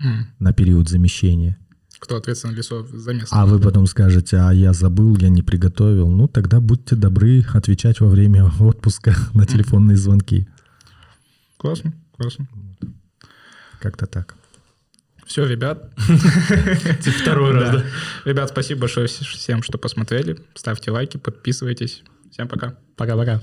М. на период замещения. Кто ответственен лицо за место? А вы потом скажете, а я забыл, я не приготовил. Ну, тогда будьте добры отвечать во время отпуска на телефонные звонки. Классно, классно. Как-то так. Все, ребят. Второй раз, да? Ребят, спасибо большое вс- всем, что посмотрели. Ставьте лайки, подписывайтесь. Всем пока. Пока-пока.